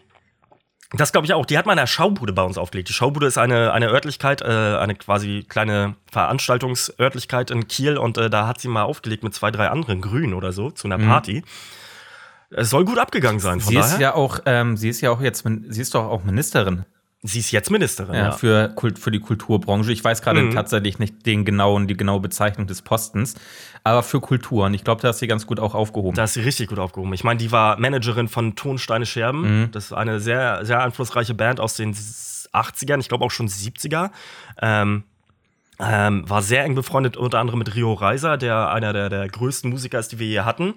Das glaube ich auch. Die hat mal in der Schaubude bei uns aufgelegt. Die Schaubude ist eine, eine Örtlichkeit, äh, eine quasi kleine Veranstaltungsörtlichkeit in Kiel und äh, da hat sie mal aufgelegt mit zwei, drei anderen Grünen oder so zu einer mhm. Party. Es soll gut abgegangen sein. sie daher. ist ja auch, ähm, sie ist ja auch jetzt, sie ist doch auch Ministerin. Sie ist jetzt Ministerin. Ja, ja. Für, für die Kulturbranche. Ich weiß gerade mhm. tatsächlich nicht den genauen, die genaue Bezeichnung des Postens, aber für Kultur. Und ich glaube, da ist sie ganz gut auch aufgehoben. Da ist sie richtig gut aufgehoben. Ich meine, die war Managerin von Tonsteine Scherben. Mhm. Das ist eine sehr, sehr einflussreiche Band aus den 80ern, ich glaube auch schon 70er. Ähm, ähm, war sehr eng befreundet, unter anderem mit Rio Reiser, der einer der, der größten Musiker ist, die wir hier hatten.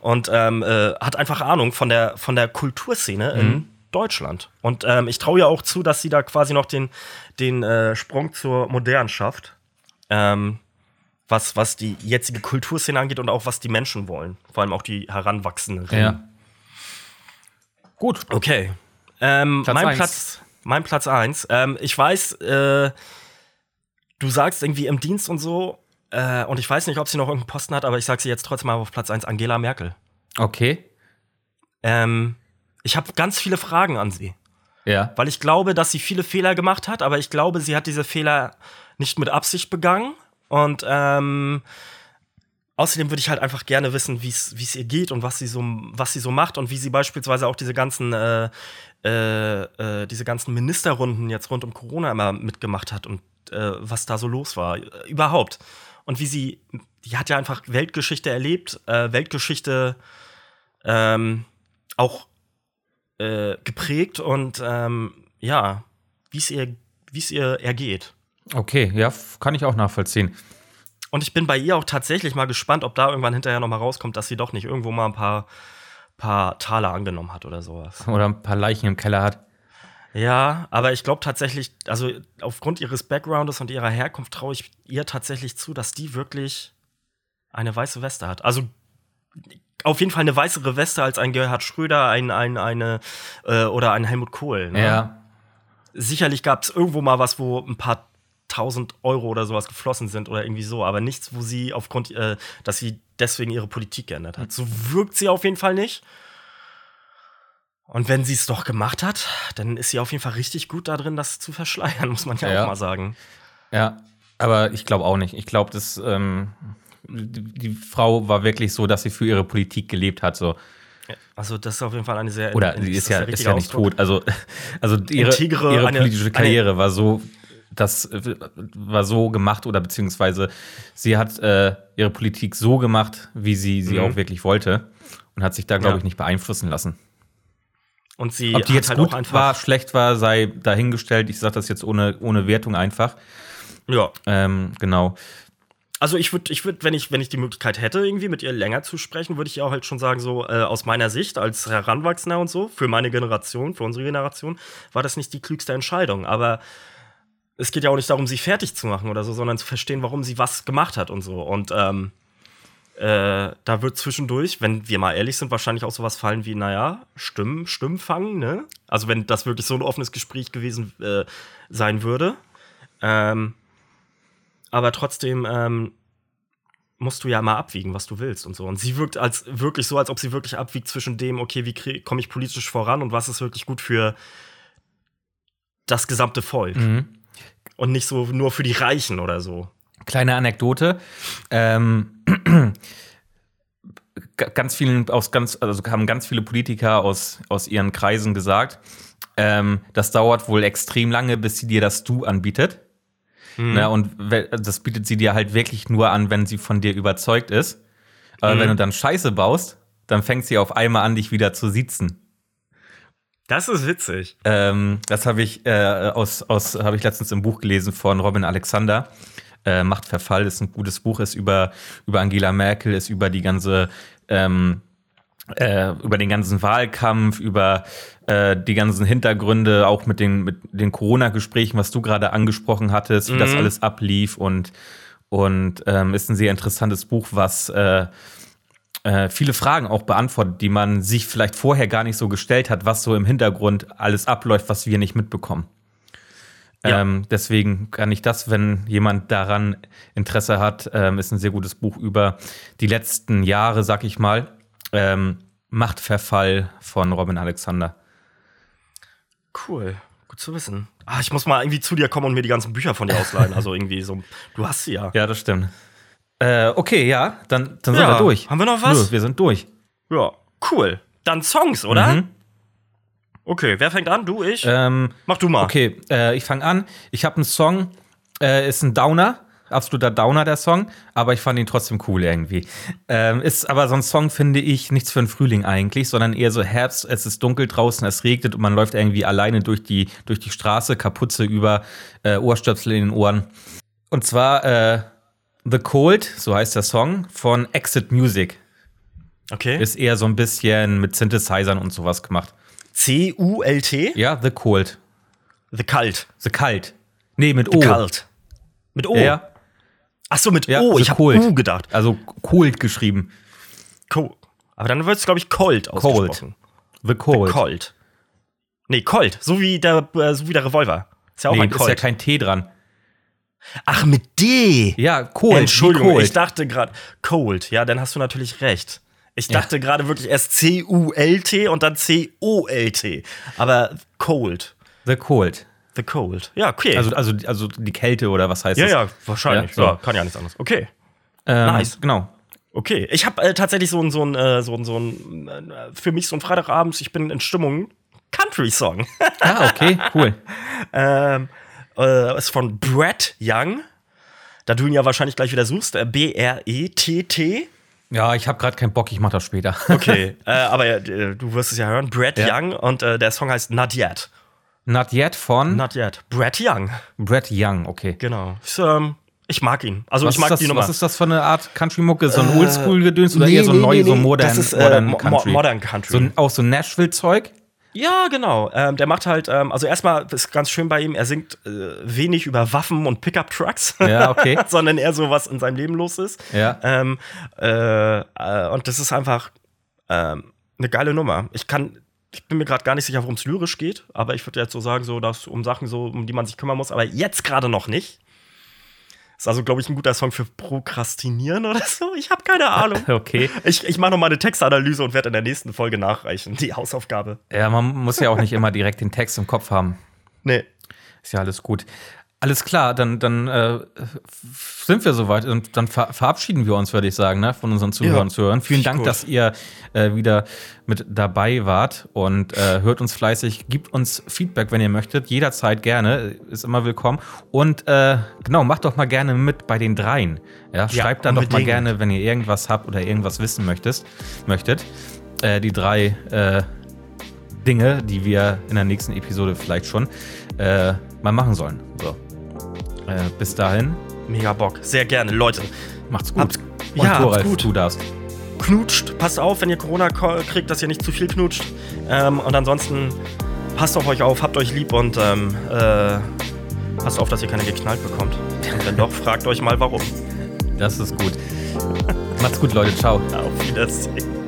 Und ähm, äh, hat einfach Ahnung von der, von der Kulturszene mhm. in Deutschland. Und ähm, ich traue ja auch zu, dass sie da quasi noch den, den äh, Sprung zur Modern schafft. Ähm, was, was die jetzige Kulturszene angeht und auch was die Menschen wollen. Vor allem auch die Heranwachsenden. Ja. Gut. Okay. Ähm, Platz mein, Platz, mein Platz 1. Ähm, ich weiß, äh, du sagst irgendwie im Dienst und so, äh, und ich weiß nicht, ob sie noch irgendeinen Posten hat, aber ich sag sie jetzt trotzdem mal auf Platz 1, Angela Merkel. Okay. Ähm, ich habe ganz viele Fragen an sie. Ja. Weil ich glaube, dass sie viele Fehler gemacht hat, aber ich glaube, sie hat diese Fehler nicht mit Absicht begangen. Und ähm, außerdem würde ich halt einfach gerne wissen, wie es ihr geht und was sie so, was sie so macht und wie sie beispielsweise auch diese ganzen, äh, äh, äh, diese ganzen Ministerrunden jetzt rund um Corona immer mitgemacht hat und äh, was da so los war. Überhaupt. Und wie sie, die hat ja einfach Weltgeschichte erlebt, äh, Weltgeschichte ähm, auch äh, geprägt und ähm, ja, wie es ihr, wie's ihr ergeht. Okay, ja, kann ich auch nachvollziehen. Und ich bin bei ihr auch tatsächlich mal gespannt, ob da irgendwann hinterher noch mal rauskommt, dass sie doch nicht irgendwo mal ein paar, paar Taler angenommen hat oder sowas. Oder ein paar Leichen im Keller hat. Ja, aber ich glaube tatsächlich, also aufgrund ihres Backgrounds und ihrer Herkunft traue ich ihr tatsächlich zu, dass die wirklich eine weiße Weste hat. Also auf jeden Fall eine weißere Weste als ein Gerhard Schröder, ein, ein, eine äh, oder ein Helmut Kohl. Ne? Ja. Sicherlich gab es irgendwo mal was, wo ein paar tausend Euro oder sowas geflossen sind oder irgendwie so, aber nichts, wo sie aufgrund, äh, dass sie deswegen ihre Politik geändert hat. So wirkt sie auf jeden Fall nicht. Und wenn sie es doch gemacht hat, dann ist sie auf jeden Fall richtig gut da drin, das zu verschleiern, [laughs] muss man ja, ja. auch mal sagen. Ja, aber ich glaube auch nicht. Ich glaube, dass ähm, die, Frau war wirklich so, dass sie für ihre Politik gelebt hat. So. Also das ist auf jeden Fall eine sehr oder sie ist, ja ist ja nicht tot. Also also ihre, Integre, ihre politische eine, Karriere eine, war so das war so gemacht oder beziehungsweise sie hat äh, ihre Politik so gemacht, wie sie sie mhm. auch wirklich wollte und hat sich da glaube ja. ich nicht beeinflussen lassen. Und sie Ob die jetzt halt gut war, schlecht war, sei dahingestellt. Ich sage das jetzt ohne, ohne Wertung einfach. Ja. Ähm, genau. Also ich würde, ich würde, wenn ich, wenn ich die Möglichkeit hätte, irgendwie mit ihr länger zu sprechen, würde ich ja halt schon sagen, so äh, aus meiner Sicht als Heranwachsender und so, für meine Generation, für unsere Generation, war das nicht die klügste Entscheidung. Aber es geht ja auch nicht darum, sie fertig zu machen oder so, sondern zu verstehen, warum sie was gemacht hat und so. Und ähm, äh, da wird zwischendurch, wenn wir mal ehrlich sind, wahrscheinlich auch sowas fallen wie, naja, Stimmen, Stimmen fangen, ne? Also wenn das wirklich so ein offenes Gespräch gewesen äh, sein würde. Ähm, aber trotzdem ähm, musst du ja mal abwiegen, was du willst und so. Und sie wirkt als wirklich so, als ob sie wirklich abwiegt zwischen dem, okay, wie komme ich politisch voran und was ist wirklich gut für das gesamte Volk. Mhm. Und nicht so nur für die Reichen oder so. Kleine Anekdote. Ähm, [clears throat] ganz vielen aus ganz, also haben ganz viele Politiker aus, aus ihren Kreisen gesagt, ähm, das dauert wohl extrem lange, bis sie dir das Du anbietet. Mhm. Ne, und das bietet sie dir halt wirklich nur an, wenn sie von dir überzeugt ist. Aber mhm. wenn du dann Scheiße baust, dann fängt sie auf einmal an, dich wieder zu siezen. Das ist witzig. Ähm, das habe ich äh, aus, aus habe ich letztens im Buch gelesen von Robin Alexander. Äh, Machtverfall ist ein gutes Buch, ist über, über Angela Merkel, ist über die ganze ähm, äh, über den ganzen Wahlkampf, über äh, die ganzen Hintergründe, auch mit den, mit den Corona-Gesprächen, was du gerade angesprochen hattest, wie mhm. das alles ablief und, und ähm, ist ein sehr interessantes Buch, was äh, äh, viele Fragen auch beantwortet, die man sich vielleicht vorher gar nicht so gestellt hat, was so im Hintergrund alles abläuft, was wir nicht mitbekommen. Ja. Ähm, deswegen kann ich das, wenn jemand daran Interesse hat, ähm, ist ein sehr gutes Buch über die letzten Jahre, sag ich mal. Ähm, Machtverfall von Robin Alexander. Cool, gut zu wissen. Ah, ich muss mal irgendwie zu dir kommen und mir die ganzen Bücher von dir ausleihen. Also irgendwie so, du hast sie ja. Ja, das stimmt. Äh, okay, ja, dann, dann sind ja. wir durch. Haben wir noch was? Nö, wir sind durch. Ja, cool. Dann Songs, oder? Mhm. Okay, wer fängt an? Du, ich? Ähm, Mach du mal. Okay, äh, ich fange an. Ich habe einen Song, äh, ist ein Downer absoluter Downer, der Song, aber ich fand ihn trotzdem cool irgendwie. Ähm, ist aber so ein Song, finde ich, nichts für den Frühling eigentlich, sondern eher so Herbst, es ist dunkel draußen, es regnet und man läuft irgendwie alleine durch die, durch die Straße, Kapuze über, äh, Ohrstöpsel in den Ohren. Und zwar äh, The Cold, so heißt der Song, von Exit Music. Okay. Ist eher so ein bisschen mit Synthesizern und sowas gemacht. C-U-L-T? Ja, The Cold. The Cult. The Cult. Nee, mit The O. The Cult. Mit O. Ja. Ach so, mit ja, O. Ich habe U gedacht. Also Cold geschrieben. Cold. Aber dann wird es, glaube ich, Cold ausgesprochen. The Cold. The Cold. Nee, Cold. So wie der, äh, so wie der Revolver. Ist ja auch nee, ein Cold. ist ja kein T dran. Ach, mit D. Ja, Cold. Entschuldigung, Cold. ich dachte gerade Cold. Ja, dann hast du natürlich recht. Ich dachte ja. gerade wirklich erst C-U-L-T und dann C-O-L-T. Aber Cold. The Cold. The Cold. Ja, okay. Also, also, also die Kälte oder was heißt ja, das? Ja, wahrscheinlich. Ja, so. ja, kann ja nichts anderes. Okay. Ähm, nice. Genau. Okay. Ich habe äh, tatsächlich so ein, so ein, äh, so ein, so ein äh, für mich so ein Freitagabend, ich bin in Stimmung, Country-Song. ah, okay, cool. [laughs] ähm, äh, ist von Brett Young. Da du ihn ja wahrscheinlich gleich wieder suchst. B-R-E-T-T. Ja, ich habe gerade keinen Bock, ich mach das später. okay, [laughs] aber du wirst es ja hören. Brett ja. Young und der Song heißt Not Yet. Not Yet von? Not Yet. Brett Young. Brett Young, okay. Genau. Ich, ähm, ich mag ihn. Also was ich mag das, die Nummer. Was ist das für eine Art Country-Mucke? So ein äh, Oldschool-Gedöns oder nee, eher so nee, neu, nee, so modern, das ist, äh, modern Country? Modern Country. So, auch so Nashville-Zeug? Ja, genau. Ähm, der macht halt, ähm, also erstmal ist ganz schön bei ihm, er singt äh, wenig über Waffen und Pickup-Trucks. Ja, [laughs] okay. sondern eher so, was in seinem Leben los ist. Ja. Ähm, äh, äh, und das ist einfach ähm, eine geile Nummer. Ich kann, ich bin mir gerade gar nicht sicher, worum es lyrisch geht, aber ich würde jetzt so sagen, so, dass um Sachen so, um die man sich kümmern muss, aber jetzt gerade noch nicht. Ist also, glaube ich, ein guter Song für Prokrastinieren oder so. Ich habe keine Ahnung. [laughs] Okay. Ich, ich mache noch mal eine Textanalyse und werde in der nächsten Folge nachreichen. Die Hausaufgabe. Ja, man muss ja auch nicht immer direkt den Text im Kopf haben. Nee. Ist ja alles gut. Alles klar, dann, dann äh, sind wir soweit und dann ver verabschieden wir uns, würde ich sagen, ne, von unseren Zuhörern und Zuhörern. Vielen Dank, gut. dass ihr äh, wieder mit dabei wart und äh, hört uns fleißig. Gebt uns Feedback, wenn ihr möchtet. Jederzeit gerne, ist immer willkommen. Und äh, genau, macht doch mal gerne mit bei den dreien. Ja, schreibt ja, da doch mal gerne, wenn ihr irgendwas habt oder irgendwas wissen möchtest, möchtet. Äh, die drei äh, Dinge, die wir in der nächsten Episode vielleicht schon mal machen sollen. So. Äh, bis dahin. Mega Bock. Sehr gerne. Leute. Macht's gut. Habt, Und ja, Thoralf, gut. du darfst. Knutscht. Passt auf, wenn ihr Corona kriegt, dass ihr nicht zu viel knutscht. Ähm, und ansonsten passt auf euch auf, habt euch lieb und ähm, äh, passt auf, dass ihr keine geknallt bekommt. Und wenn doch, fragt euch mal warum. Das ist gut. Macht's gut, Leute. Ciao. Auf Wiedersehen.